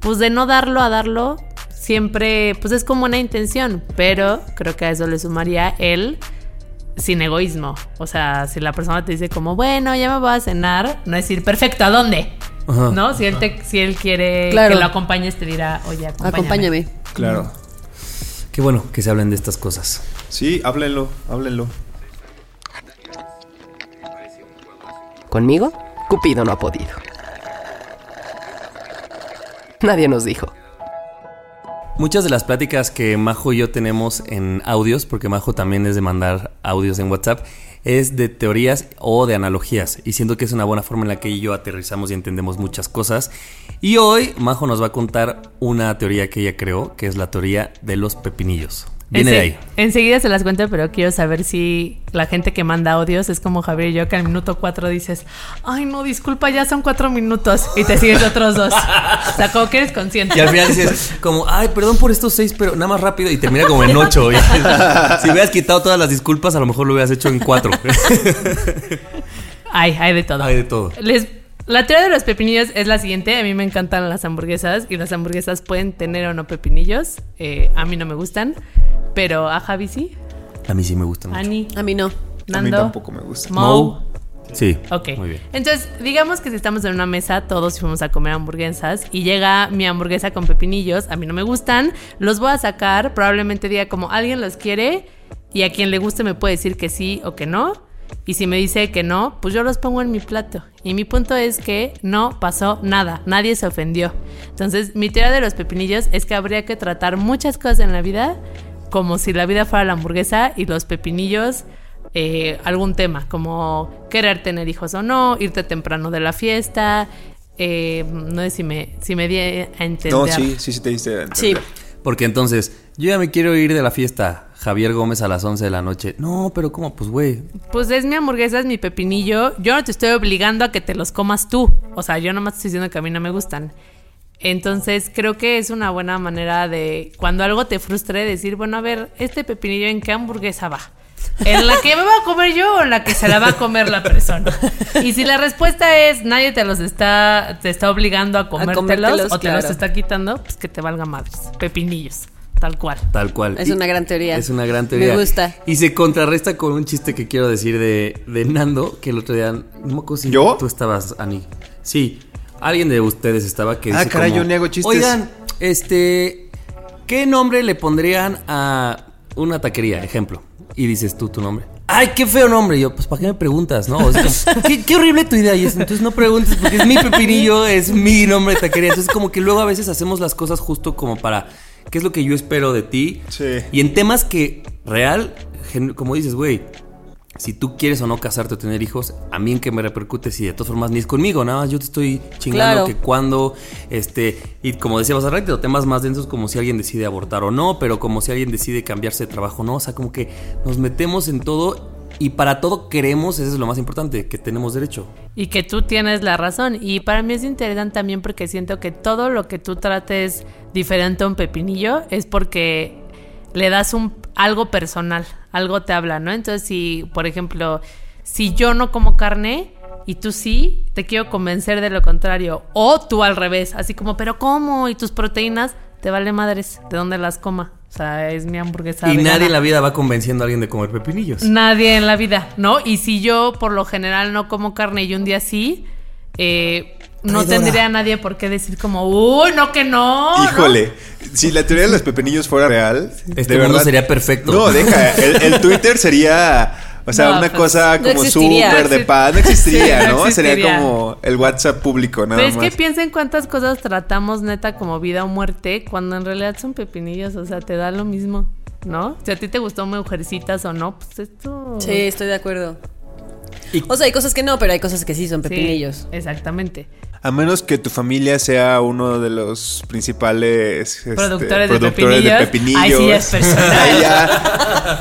pues de no darlo a darlo, siempre, pues es como una intención, pero creo que a eso le sumaría el sin egoísmo. O sea, si la persona te dice como, bueno, ya me voy a cenar, no decir, perfecto, ¿a dónde? Ajá. ¿No? Si él, te, si él quiere Claro. que lo acompañes, te dirá, oye, acompáñame. Acompáñame. Claro. Qué bueno que se hablen de estas cosas. Sí, háblenlo, háblenlo. Conmigo, Cupido no ha podido. Nadie nos dijo. Muchas de las pláticas que Majo y yo tenemos en audios, porque Majo también es de mandar audios en WhatsApp, es de teorías o de analogías. Y siento que es una buena forma en la que yo aterrizamos y entendemos muchas cosas. Y hoy Majo nos va a contar una teoría que ella creó, que es la teoría de los pepinillos. Viene de ahí. Enseguida se las cuento, pero quiero saber si la gente que manda audios es como Javier y yo, que al minuto cuatro dices, ay, no, disculpa, ya son cuatro minutos, y te sigues otros dos. o sea, como que eres consciente. Y al final dices, como, ay, perdón por estos seis, pero nada más rápido. Y termina como en ocho. Si hubieras quitado todas las disculpas, a lo mejor lo hubieras hecho en cuatro. Hay, hay de todo. Hay de todo. Les- la teoría de los pepinillos es la siguiente. A mí me encantan las hamburguesas y las hamburguesas pueden tener o no pepinillos. Eh, a mí no me gustan, pero a Javi sí. A mí sí me gustan mucho. Ani, A mí no. A mí Nando, tampoco me gusta. Mo. Sí. Ok. Muy bien. Entonces, digamos que si estamos en una mesa, todos fuimos a comer hamburguesas y llega mi hamburguesa con pepinillos, a mí no me gustan, los voy a sacar, probablemente diga como alguien los quiere y a quien le guste me puede decir que sí o que no. Y si me dice que no, pues yo los pongo en mi plato. Y mi punto es que no pasó nada, nadie se ofendió. Entonces, mi teoría de los pepinillos es que habría que tratar muchas cosas en la vida como si la vida fuera la hamburguesa y los pepinillos eh, algún tema, como querer tener hijos o no, irte temprano de la fiesta. eh, no sé si me, si me di a entender. No, sí, sí, sí te diste. a entender. Porque entonces, yo ya me quiero ir de la fiesta. Javier Gómez a las 11 de la noche. No, pero ¿cómo? Pues, güey. Pues es mi hamburguesa, es mi pepinillo. Yo no te estoy obligando a que te los comas tú. O sea, yo nomás estoy diciendo que a mí no me gustan. Entonces, creo que es una buena manera de, cuando algo te frustre, decir, bueno, a ver, este pepinillo, ¿en qué hamburguesa va? ¿En la que me voy a comer yo o en la que se la va a comer la persona? Y si la respuesta es nadie te los está, te está obligando a comértelos, comértelos, o te los está quitando, pues que te valga madres. Pepinillos, tal cual. Tal cual. Es Y- una gran teoría. Es una gran teoría. Me gusta. Y se contrarresta con un chiste que quiero decir de, de Nando, que el otro día, no me ¿Yo? tú estabas, Ani. Sí, alguien de ustedes estaba que Ah, dice caray, como, yo ni hago chistes. Oigan, este, ¿qué nombre le pondrían a una taquería? Ejemplo. Y dices tú tu nombre. ¡Ay, qué feo nombre! Y yo, pues, ¿para qué me preguntas, no? O sea, como, ¿qué, qué horrible tu idea. Y es, entonces no preguntes porque es mi pepinillo, es mi nombre de taquería. Entonces, como que luego a veces hacemos las cosas justo como para, ¿qué es lo que yo espero de ti? Sí. Y en temas que real, como dices, güey, si tú quieres o no casarte o tener hijos, a mí en qué me repercute si de todas formas ni es conmigo, nada más yo te estoy chingando Claro. que cuando, este, y como decíamos al ratito, temas más densos como si alguien decide abortar o no, pero como si alguien decide cambiarse de trabajo o no, o sea, como que nos metemos en todo y para todo queremos, eso es lo más importante, que tenemos derecho. Y que tú tienes la razón. Y para mí es interesante también porque siento que todo lo que tú trates diferente a un pepinillo es porque le das un algo personal, algo te habla, ¿no? Entonces, si, por ejemplo, si yo no como carne y tú sí, te quiero convencer de lo contrario. O tú al revés, así como, pero ¿cómo? ¿Y tus proteínas? Te vale madres de dónde las coma. O sea, es mi hamburguesa. y vegana. nadie en la vida va convenciendo a alguien de comer pepinillos. Nadie en la vida, ¿no? Y si yo por lo general no como carne y un día sí, eh, no tendría a nadie por qué decir como, uy, no que no. ¿no?". Si la teoría de los pepinillos fuera real, Este de mundo verdad sería perfecto. No, deja, el, el Twitter sería, o sea, No, una pues, cosa no como existiría. súper de No paz, no existiría, Sí, no ¿no? Sería como el WhatsApp público, nada Pero es más. que piensa en cuántas cosas tratamos neta como vida o muerte cuando en realidad son pepinillos, o sea, te da lo mismo, ¿no? Si a ti te gustó Mujercitas o no, pues esto... Sí, estoy de acuerdo. Y- O sea, hay cosas que no, pero hay cosas que sí son Sí, pepinillos. exactamente. A menos que tu familia sea uno de los principales este, Productores de productores de pepinillos. Ahí sí es personal.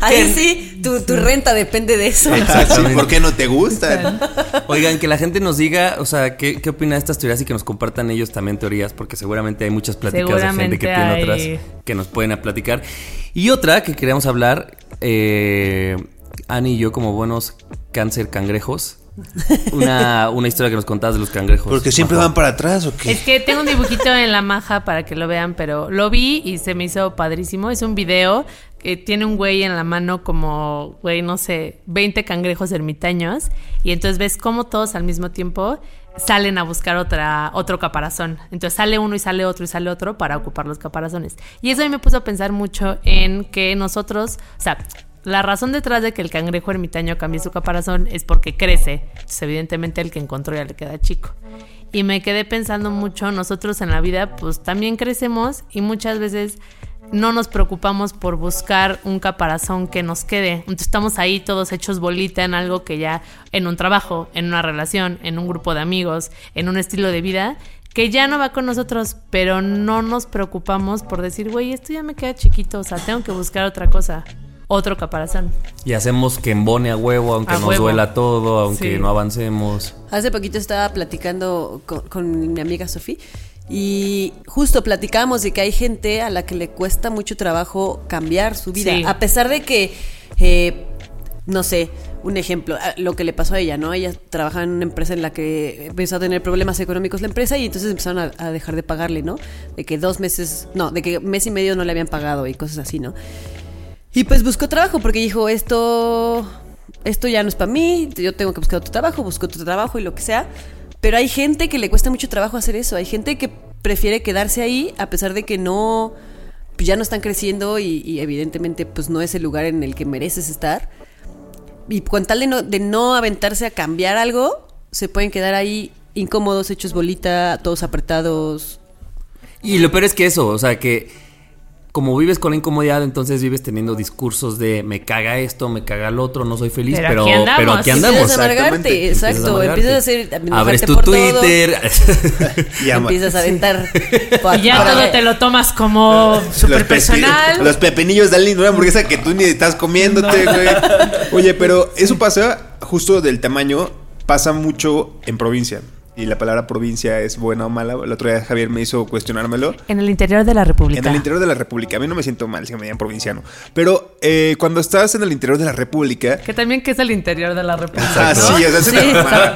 Ahí sí, tu, tu renta depende de eso. Exacto. ¿Por qué no te gustan? Oigan, que la gente nos diga, o sea, ¿qué, qué opina de estas teorías y que nos compartan ellos también teorías, porque seguramente hay muchas pláticas de gente que tiene hay. otras que nos pueden a platicar. Y otra que queríamos hablar, eh, Ani y yo como buenos cáncer cangrejos, una, una historia que nos contabas de los cangrejos. Porque siempre van para atrás, ¿o qué? Es que tengo un dibujito en la maja para que lo vean, pero lo vi y se me hizo padrísimo. Es un video que tiene un güey en la mano como, güey, no sé, 20 cangrejos ermitaños. Y entonces ves cómo todos al mismo tiempo salen a buscar otra, otro caparazón. Entonces sale uno y sale otro y sale otro para ocupar los caparazones. Y eso a mí me puso a pensar mucho en que nosotros, o sea, la razón detrás de que el cangrejo ermitaño cambie su caparazón es porque crece. Entonces, evidentemente, el que encontró ya le queda chico. Y me quedé pensando mucho, nosotros en la vida, pues también crecemos y muchas veces no nos preocupamos por buscar un caparazón que nos quede. Entonces estamos ahí todos hechos bolita en algo que ya, en un trabajo, en una relación, en un grupo de amigos, en un estilo de vida, que ya no va con nosotros, pero no nos preocupamos por decir, güey, esto ya me queda chiquito, o sea, tengo que buscar otra cosa, otro caparazón. Y hacemos que embone a huevo, aunque A nos huevo. duela todo, aunque Sí. no avancemos. Hace poquito estaba platicando con, con mi amiga Sofía y justo platicábamos de que hay gente a la que le cuesta mucho trabajo cambiar su vida. Sí. A pesar de que, eh, no sé, un ejemplo, lo que le pasó a ella, ¿no? Ella trabajaba en una empresa en la que empezó a tener problemas económicos la empresa y entonces empezaron a, a dejar de pagarle, ¿no? De que dos meses, no, de que mes y medio no le habían pagado y cosas así, ¿no? Y pues buscó trabajo porque dijo, esto, esto ya no es para mí, yo tengo que buscar otro trabajo, buscó otro trabajo y lo que sea. Pero hay gente que le cuesta mucho trabajo hacer eso, hay gente que prefiere quedarse ahí a pesar de que no, pues ya no están creciendo y, y evidentemente pues no es el lugar en el que mereces estar. y con tal de no, de no aventarse a cambiar algo, se pueden quedar ahí incómodos, hechos bolita, todos apretados. Y lo peor es que eso, o sea, que como vives con la incomodidad, entonces vives teniendo discursos de me caga esto, me caga el otro, no soy feliz, Pero pero, aquí andamos. pero aquí Empiezas andamos. a amargarte, exacto. Empiezas a Empiezas a hacer. a Abres tu por todo, Twitter. Y ama- Empiezas a aventar. Y ya todo te lo tomas como pepe- personal. los pepinillos de alguien, una hamburguesa que tú ni estás comiéndote, güey. Oye, pero eso pasa justo del tamaño, pasa mucho en provincia. Y la palabra provincia es buena o mala. El otro día Javier me hizo cuestionármelo. En el interior de la República. En el interior de la República. A mí no me siento mal si me llaman provinciano. Pero eh, cuando estás en el interior de la República. Que también que es el interior de la República. Ah, ¿no? sí, o sea, es Sí.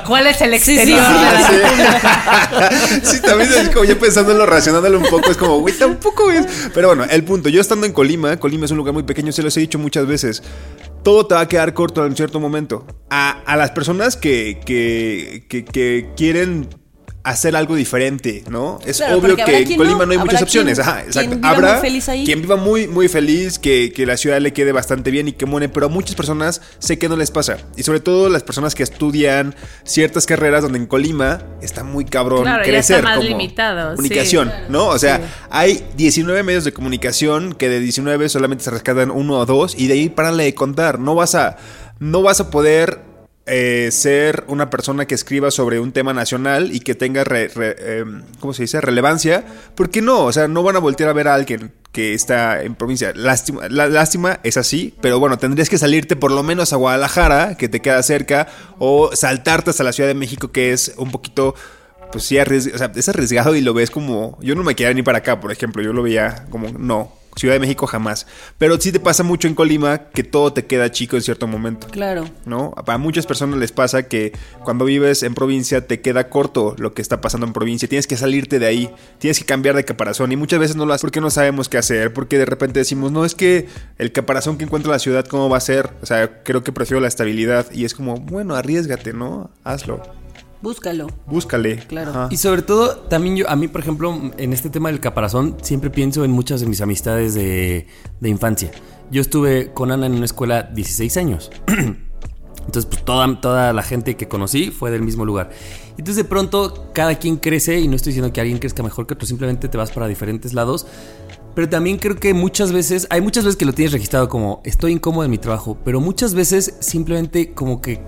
¿Cuál es el exterior sí, también es como ya pensándolo, racionándolo un poco, es como, güey, tampoco es. Pero bueno, el punto, yo estando en Colima, Colima es un lugar muy pequeño, se los he dicho muchas veces. Todo te va a quedar corto en cierto momento. A, a las personas que, que, que, que quieren hacer algo diferente, ¿no? Es Claro, obvio que en quien Colima no, no hay muchas opciones. quien- Ajá, quien exacto. viva Habrá muy feliz ahí. quien viva muy, muy feliz, que, que la ciudad le quede bastante bien y que muere, pero a muchas personas sé que no les pasa. Y sobre todo las personas que estudian ciertas carreras donde en Colima está muy cabrón Claro, ya crecer. está más como limitado, sí. Comunicación, ¿no? O sea, hay 19 medios de comunicación que de 19 solamente se rescatan uno o dos y de ahí párale de contar. No vas a, no vas a poder eh, ser una persona que escriba sobre un tema nacional y que tenga, eh, ¿cómo se dice? Relevancia. ¿Por qué no? O sea, no van a voltear a ver a alguien que está en provincia. Lástima, es así, pero bueno, tendrías que salirte por lo menos a Guadalajara, que te queda cerca, o saltarte hasta la Ciudad de México, que es un poquito pues sí, o sea, es arriesgado y lo ves como. Yo no me quería ni para acá, por ejemplo. Yo lo veía como, no, Ciudad de México jamás. Pero sí te pasa mucho en Colima que todo te queda chico en cierto momento. Claro. ¿No? A muchas personas les pasa que cuando vives en provincia te queda corto lo que está pasando en provincia. Tienes que salirte de ahí, tienes que cambiar de caparazón. Y muchas veces no lo haces porque no sabemos qué hacer, porque de repente decimos, no, es que el caparazón que encuentra la ciudad, ¿cómo va a ser? O sea, creo que prefiero la estabilidad. Y es como, bueno, arriesgate, ¿no? Hazlo. Búscalo. Búscale. Claro. Ajá. Y sobre todo, también yo, a mí, por ejemplo, en este tema del caparazón, siempre pienso en muchas de mis amistades de, de infancia. Yo estuve con Ana en una escuela 16 años. Entonces, pues toda, toda la gente que conocí fue del mismo lugar. Entonces, de pronto, cada quien crece, y no estoy diciendo que alguien crezca mejor que otro, simplemente te vas para diferentes lados. Pero también creo que muchas veces, hay muchas veces que lo tienes registrado como estoy incómodo en mi trabajo, pero muchas veces simplemente como que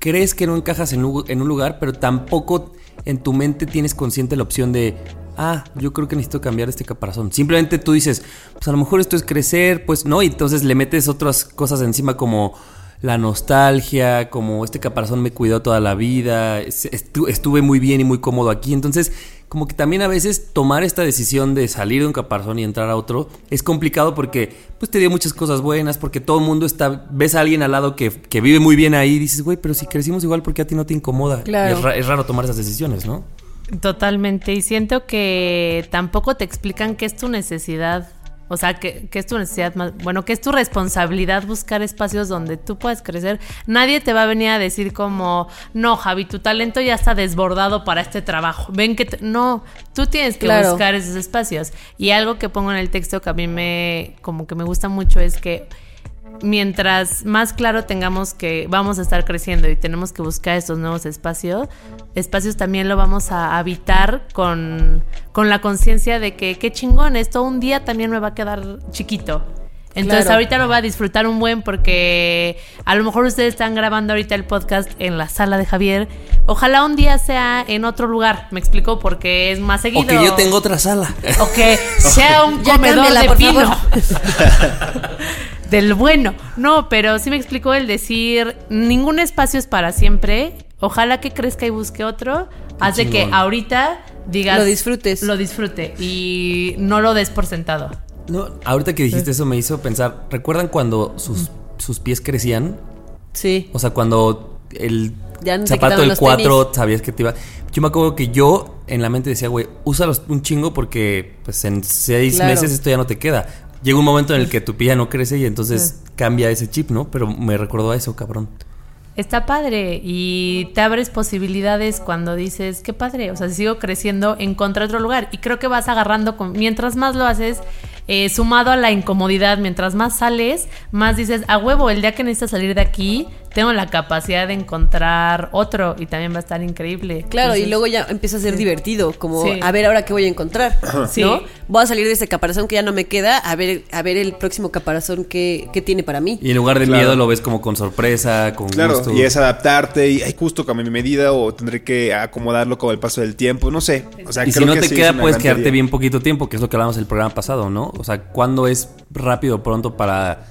crees que no encajas en, lu- en un lugar, pero tampoco en tu mente tienes consciente la opción de, ah, yo creo que necesito cambiar este caparazón. Simplemente tú dices, pues a lo mejor esto es crecer, pues no, y entonces le metes otras cosas encima como la nostalgia, como este caparazón me cuidó toda la vida, es- estu- estuve muy bien y muy cómodo aquí, entonces como que también a veces tomar esta decisión de salir de un caparazón y entrar a otro es complicado porque pues te dio muchas cosas buenas, porque todo el mundo está, ves a alguien al lado que, que vive muy bien ahí y dices, güey, pero si crecimos igual, ¿por qué a ti no te incomoda? Claro. Y es, ra- es raro tomar esas decisiones, ¿no? Totalmente. Y siento que tampoco te explican qué es tu necesidad. O sea, que, que es tu necesidad más. Bueno, que es tu responsabilidad buscar espacios donde tú puedas crecer. Nadie te va a venir a decir como, no, Javi, tu talento ya está desbordado para este trabajo. Ven que. te-". No, tú tienes que Claro. buscar esos espacios. Y algo que pongo en el texto que a mí me. como que me gusta mucho es que mientras más claro tengamos que vamos a estar creciendo y tenemos que buscar estos nuevos espacios, espacios también lo vamos a habitar con, con la conciencia de que qué chingón, esto un día también me va a quedar chiquito. Entonces Claro. ahorita lo va a disfrutar un buen porque a lo mejor ustedes están grabando ahorita el podcast en la sala de Javier. Ojalá un día sea en otro lugar, me explico, porque es más seguido. O que yo tengo otra sala. O que sea un comedor cámbiala, de pino. Del bueno. No, pero sí me explicó el decir, ningún espacio es para siempre. Ojalá que crezca y busque otro. Hace que ahorita digas... Lo disfrutes. Lo disfrute y no lo des por sentado. No, ahorita que dijiste eso me hizo pensar, ¿recuerdan cuando sus, sus pies crecían? Sí. O sea, cuando el Ya no te zapato del los 4 tenis. sabías que te iba. Yo me acuerdo que yo en la mente decía, güey, úsalos un chingo porque pues en seis Claro. meses esto ya no te queda. Llega un momento en el que tu pie ya no crece y entonces cambia ese chip, ¿no? Pero me recordó a eso, cabrón. Está padre y te abres posibilidades cuando dices, qué padre, o sea, si sigo creciendo, encontré otro lugar. Y creo que vas agarrando, con, mientras más lo haces, eh, sumado a la incomodidad, mientras más sales, más dices, a huevo, el día que necesitas salir de aquí, tengo la capacidad de encontrar otro y también va a estar increíble. Claro, y luego ya empieza a ser divertido, como Sí. a ver ahora qué voy a encontrar, Sí. ¿no? Voy a salir de ese caparazón que ya no me queda, a ver, a ver el próximo caparazón que, que tiene para mí. Y en lugar de Claro. miedo lo ves como con sorpresa, con Claro, gusto. y es adaptarte y ay, justo con mi medida o tendré que acomodarlo con el paso del tiempo, no sé. O sea, Y si creo no que te sí queda, puedes quedarte bien poquito tiempo, que es lo que hablamos el programa pasado, ¿no? O sea, ¿cuándo es rápido pronto para,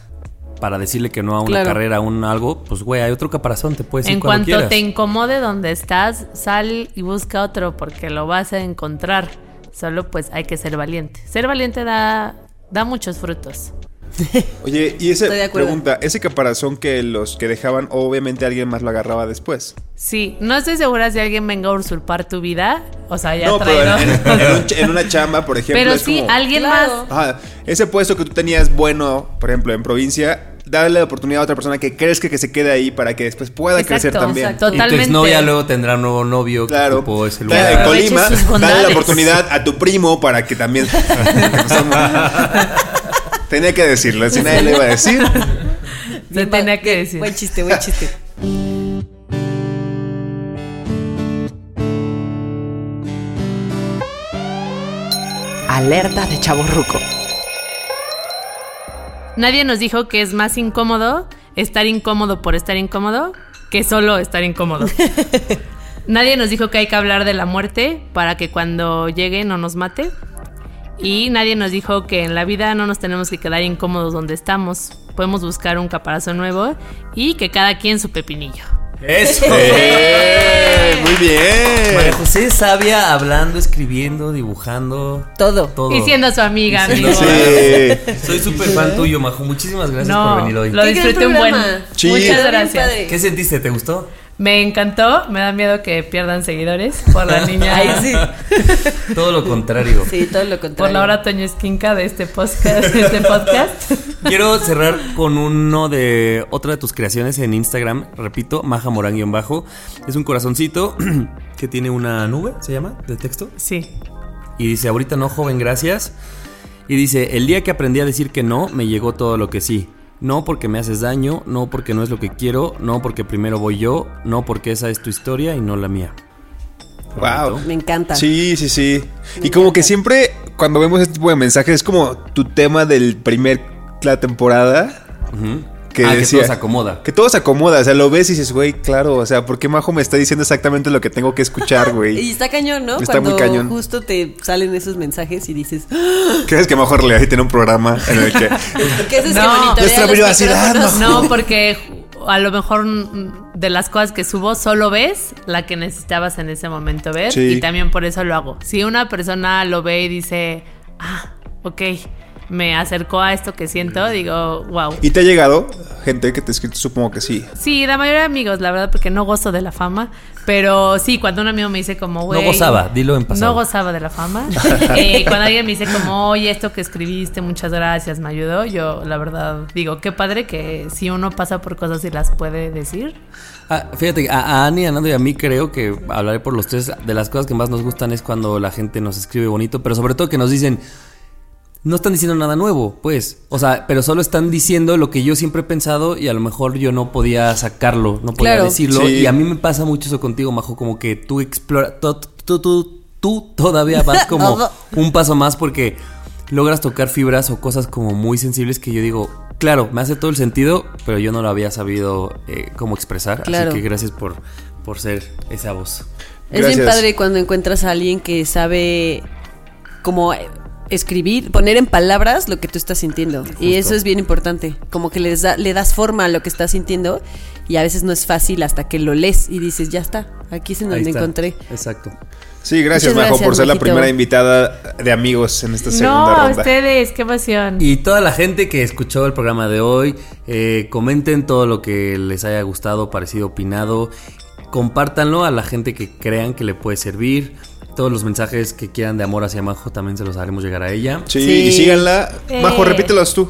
para decirle que no a una Claro. carrera, a un algo? Pues, güey, hay otro caparazón, te puedes ir En cuando cuanto te incomode donde estás, sal y busca otro porque lo vas a encontrar. Solo pues hay que ser valiente. Ser valiente da, da muchos frutos. Oye, y esa pregunta, ese caparazón que los que dejaban, obviamente alguien más lo agarraba después. Sí, no estoy segura si alguien venga a usurpar tu vida. O sea, ya no, pero en, en un en una chamba, por ejemplo. Pero es sí, como, alguien Claro. más. Ajá, ese puesto que tú tenías bueno, por ejemplo, en provincia, darle la oportunidad a otra persona que crees que, que se quede ahí para que después pueda Exacto, crecer también. exacto. Y tu Totalmente. exnovia luego tendrá un nuevo novio que Claro. ocupó ese lugar. en Colima, dale la oportunidad a tu primo para que también. Tenía que decirlo, si nadie le iba a decir. Se tenía que decir. Buen chiste, buen chiste. Alerta de chaborruco. Nadie nos dijo que es más incómodo estar incómodo por estar incómodo que solo estar incómodo. Nadie nos dijo que hay que hablar de la muerte para que cuando llegue no nos mate. Y nadie nos dijo que en la vida no nos tenemos que quedar incómodos donde estamos. Podemos buscar un caparazón nuevo y que cada quien su pepinillo. ¡Eso! ¡Eh! Muy María bien. José es sabia hablando, escribiendo, dibujando. Todo. Todo. Y siendo su amiga, amigo. Sí. Soy súper fan tuyo, Majo. Muchísimas gracias No, por venir hoy. lo disfruté un buen. Sí. Muchas gracias. ¿Qué sentiste? ¿Te gustó? Me encantó. Me da miedo que pierdan seguidores por la niña. Ay, sí. Todo lo contrario. Sí, todo lo contrario. Por la hora Toño Esquinca de este podcast. De este podcast. Quiero cerrar con uno de otra de tus creaciones en Instagram, repito, Maja Morán bajo. Es un corazoncito que tiene una nube, se llama, de texto. Sí. Y dice, ahorita no, joven, gracias. Y dice, el día que aprendí a decir que no, me llegó todo lo que sí. No porque me haces daño, no porque no es lo que quiero, no porque primero voy yo, no porque esa es tu historia y no la mía. Wow. Me encanta. Sí, sí, sí. Y como que siempre cuando vemos este tipo de mensajes es como tu tema del primer la temporada. Que ah, decía- que todo se acomoda. Que todo se acomoda, o sea, lo ves y dices, güey, claro, o sea, ¿por qué Majo me está diciendo exactamente lo que tengo que escuchar, Y güey? está cañón, ¿no? Está Cuando muy cañón. justo te salen esos mensajes y dices, ¡Ah! ¿Crees que Majo en realidad tiene un programa en el que... ¿qué que No. monitorea Nuestra privacidad? No, porque a lo mejor de las cosas que subo solo ves la que necesitabas en ese momento ver Sí. y también por eso lo hago. Si una persona lo ve y dice, ah, ok, me acercó a esto que siento, digo, wow. ¿Y te ha llegado gente que te ha escrito? Supongo que sí. Sí, la mayoría de amigos, la verdad, porque no gozo de la fama. Pero sí, cuando un amigo me dice como, güey... gozaba, dilo en pasado. No gozaba de la fama. Eh, cuando alguien me dice como, oye, esto que escribiste, muchas gracias, me ayudó. Yo, la verdad, digo, qué padre que si uno pasa por cosas y las puede decir. Ah, fíjate, a, a Ani, a Nando y a mí creo que hablaré por los tres. De las cosas que más nos gustan es cuando la gente nos escribe bonito, pero sobre todo que nos dicen. No están diciendo nada nuevo, pues. O sea, pero solo están diciendo lo que yo siempre he pensado y a lo mejor yo no podía sacarlo, no podía Claro. decirlo. Sí. Y a mí me pasa mucho eso contigo, Majo, como que tú exploras. Tú, tú, tú, tú todavía vas como un paso más porque logras tocar fibras o cosas como muy sensibles que yo digo, claro, me hace todo el sentido, pero yo no lo había sabido eh, cómo expresar. Claro. Así que gracias por, por ser esa voz. Es bien padre cuando encuentras a alguien que sabe como escribir, poner en palabras lo que tú estás sintiendo. Y eso es bien importante. Como que les da, le das forma a lo que estás sintiendo y a veces no es fácil hasta que lo lees y dices, ya está, aquí es en donde encontré. Exacto. Sí, gracias, Muchas Majo, gracias, por ser la primera invitada de amigos en esta segunda No, ronda. ustedes, qué emoción. Y toda la gente que escuchó el programa de hoy, eh, comenten todo lo que les haya gustado, parecido, opinado. Compártanlo a la gente que crean que le puede servir. Todos los mensajes que quieran de amor hacia Majo también se los haremos llegar a ella. Sí, Sí. y síganla. Majo, Eh. repítelos tú.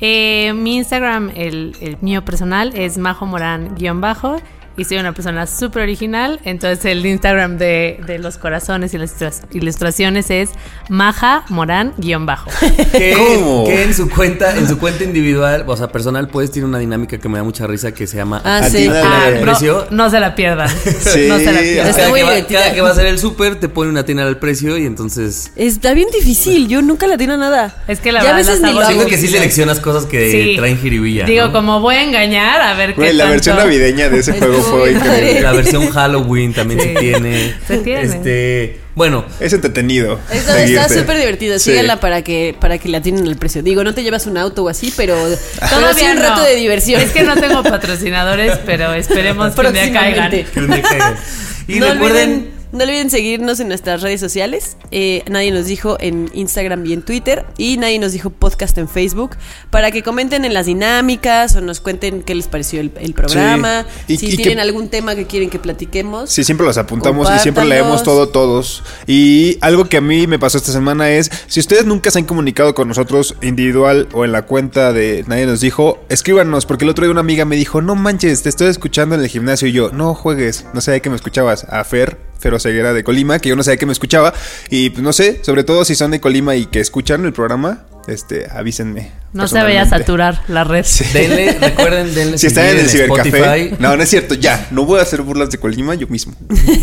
Eh, mi Instagram, el, el mío personal, es Majo Morán guion bajo. Y soy una persona súper original. Entonces el Instagram de, de los corazones y las ilustraciones es Maja Morán guion bajo. Que, ¿Cómo? que en su cuenta, en su cuenta individual, o sea, personal, pues tiene una dinámica que me da mucha risa que se llama Ah, A sí. Ah, no, precio. no se la pierdan. Sí. No se la pierdan. Está cada, muy que va, cada que va a hacer el súper te pone una tienda al precio y entonces Está bien difícil, yo nunca la tiro nada. Es que la Ya a verdad veces las ni hago lo siento hago. que sí seleccionas cosas que Sí. traen jiribilla. Digo, ¿no? como voy a engañar, a ver qué Güey, la tanto- versión navideña de ese juego fue increíble. La versión Halloween también Sí. se tiene. Se tiene. Este, bueno, Es entretenido. Está súper divertido. Sí. Síganla para que, para que la tienen el precio. Digo, no te llevas un auto o así, pero, sí Todavía un no. rato de diversión. Es que no tengo patrocinadores, pero esperemos que un día caigan. Próximamente. que un día caigan. Y no, recuerden, olviden, no olviden seguirnos en nuestras redes sociales. Eh, nadie nos dijo en Instagram y en Twitter. Y nadie nos dijo podcast en Facebook. Para que comenten en las dinámicas o nos cuenten qué les pareció el, el programa. Sí. Y- si y que- tienen algún tema que quieren que platiquemos. Sí, siempre los apuntamos y siempre leemos todo todos. Y algo que a mí me pasó esta semana es, si ustedes nunca se han comunicado con nosotros individual o en la cuenta de Nadie nos dijo, escríbanos, porque el otro día una amiga me dijo, no manches, te estoy escuchando en el gimnasio y yo, no juegues, no sabía que me escuchabas. A Fer, Fer Oseguera de Colima, que yo no sabía que me escuchaba. Y pues no sé, sobre todo si son de Colima y que escuchan el programa, este, avísenme. No se vaya a saturar la red. denle, recuerden, denle Si están en el cibercafé. Spotify. No, no es cierto, ya, no voy a hacer burlas de Colima yo mismo.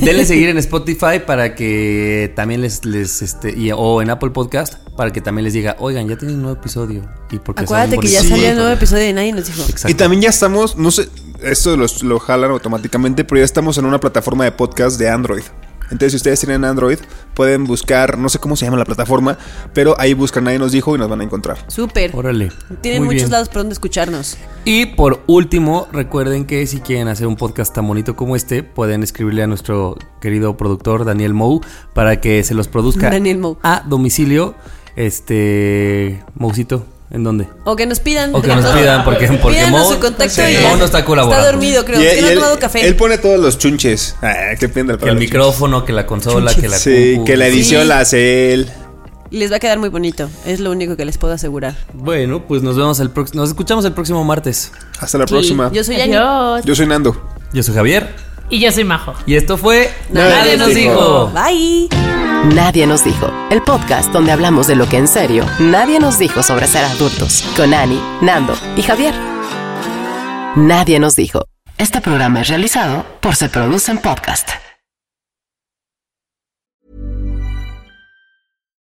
Denle seguir en Spotify para que también les, les este, y- o en Apple Podcast para que también les diga, oigan, ya tienen un nuevo episodio. Y porque Acuérdate que ya salió el nuevo episodio de Nadie nos dijo. Exacto. Y también ya estamos, no sé, esto los- lo jalan automáticamente, pero ya estamos en una plataforma de podcast de Android. Entonces, si ustedes tienen Android, pueden buscar, no sé cómo se llama la plataforma, pero ahí buscan Nadie nos dijo y nos van a encontrar. Súper. Órale. Tienen Muy muchos bien. lados por donde escucharnos. Y por último, recuerden que si quieren hacer un podcast tan bonito como este, pueden escribirle a nuestro querido productor Daniel Mou para que se los produzca Daniel Mou. a domicilio. Este, Moucito, ¿en dónde? O que nos pidan. O que nos pidan, porque- porque Mo- su contacto sí, y Mo no está colaborando. Está dormido, creo. Y es que no ha tomado café. él pone todos los chunches. Ah, qué pena Que el micrófono, que la consola, que la Sí, compu. que la edición Sí. la hace él. Les va a quedar muy bonito. Es lo único que les puedo asegurar. Bueno, pues nos vemos el próximo, nos escuchamos el próximo martes. Hasta la Sí, próxima. Yo soy. Adiós. Yo soy Nando. Yo soy Javier Y yo soy Majo. y esto fue Nadie Nadie nos nos dijo. Bye. Nadie nos dijo. El podcast donde hablamos de lo que en serio nadie nos dijo sobre ser adultos. Con Ani, Nando y Javier. Nadie nos dijo. Este programa es realizado por Se Producen Podcast.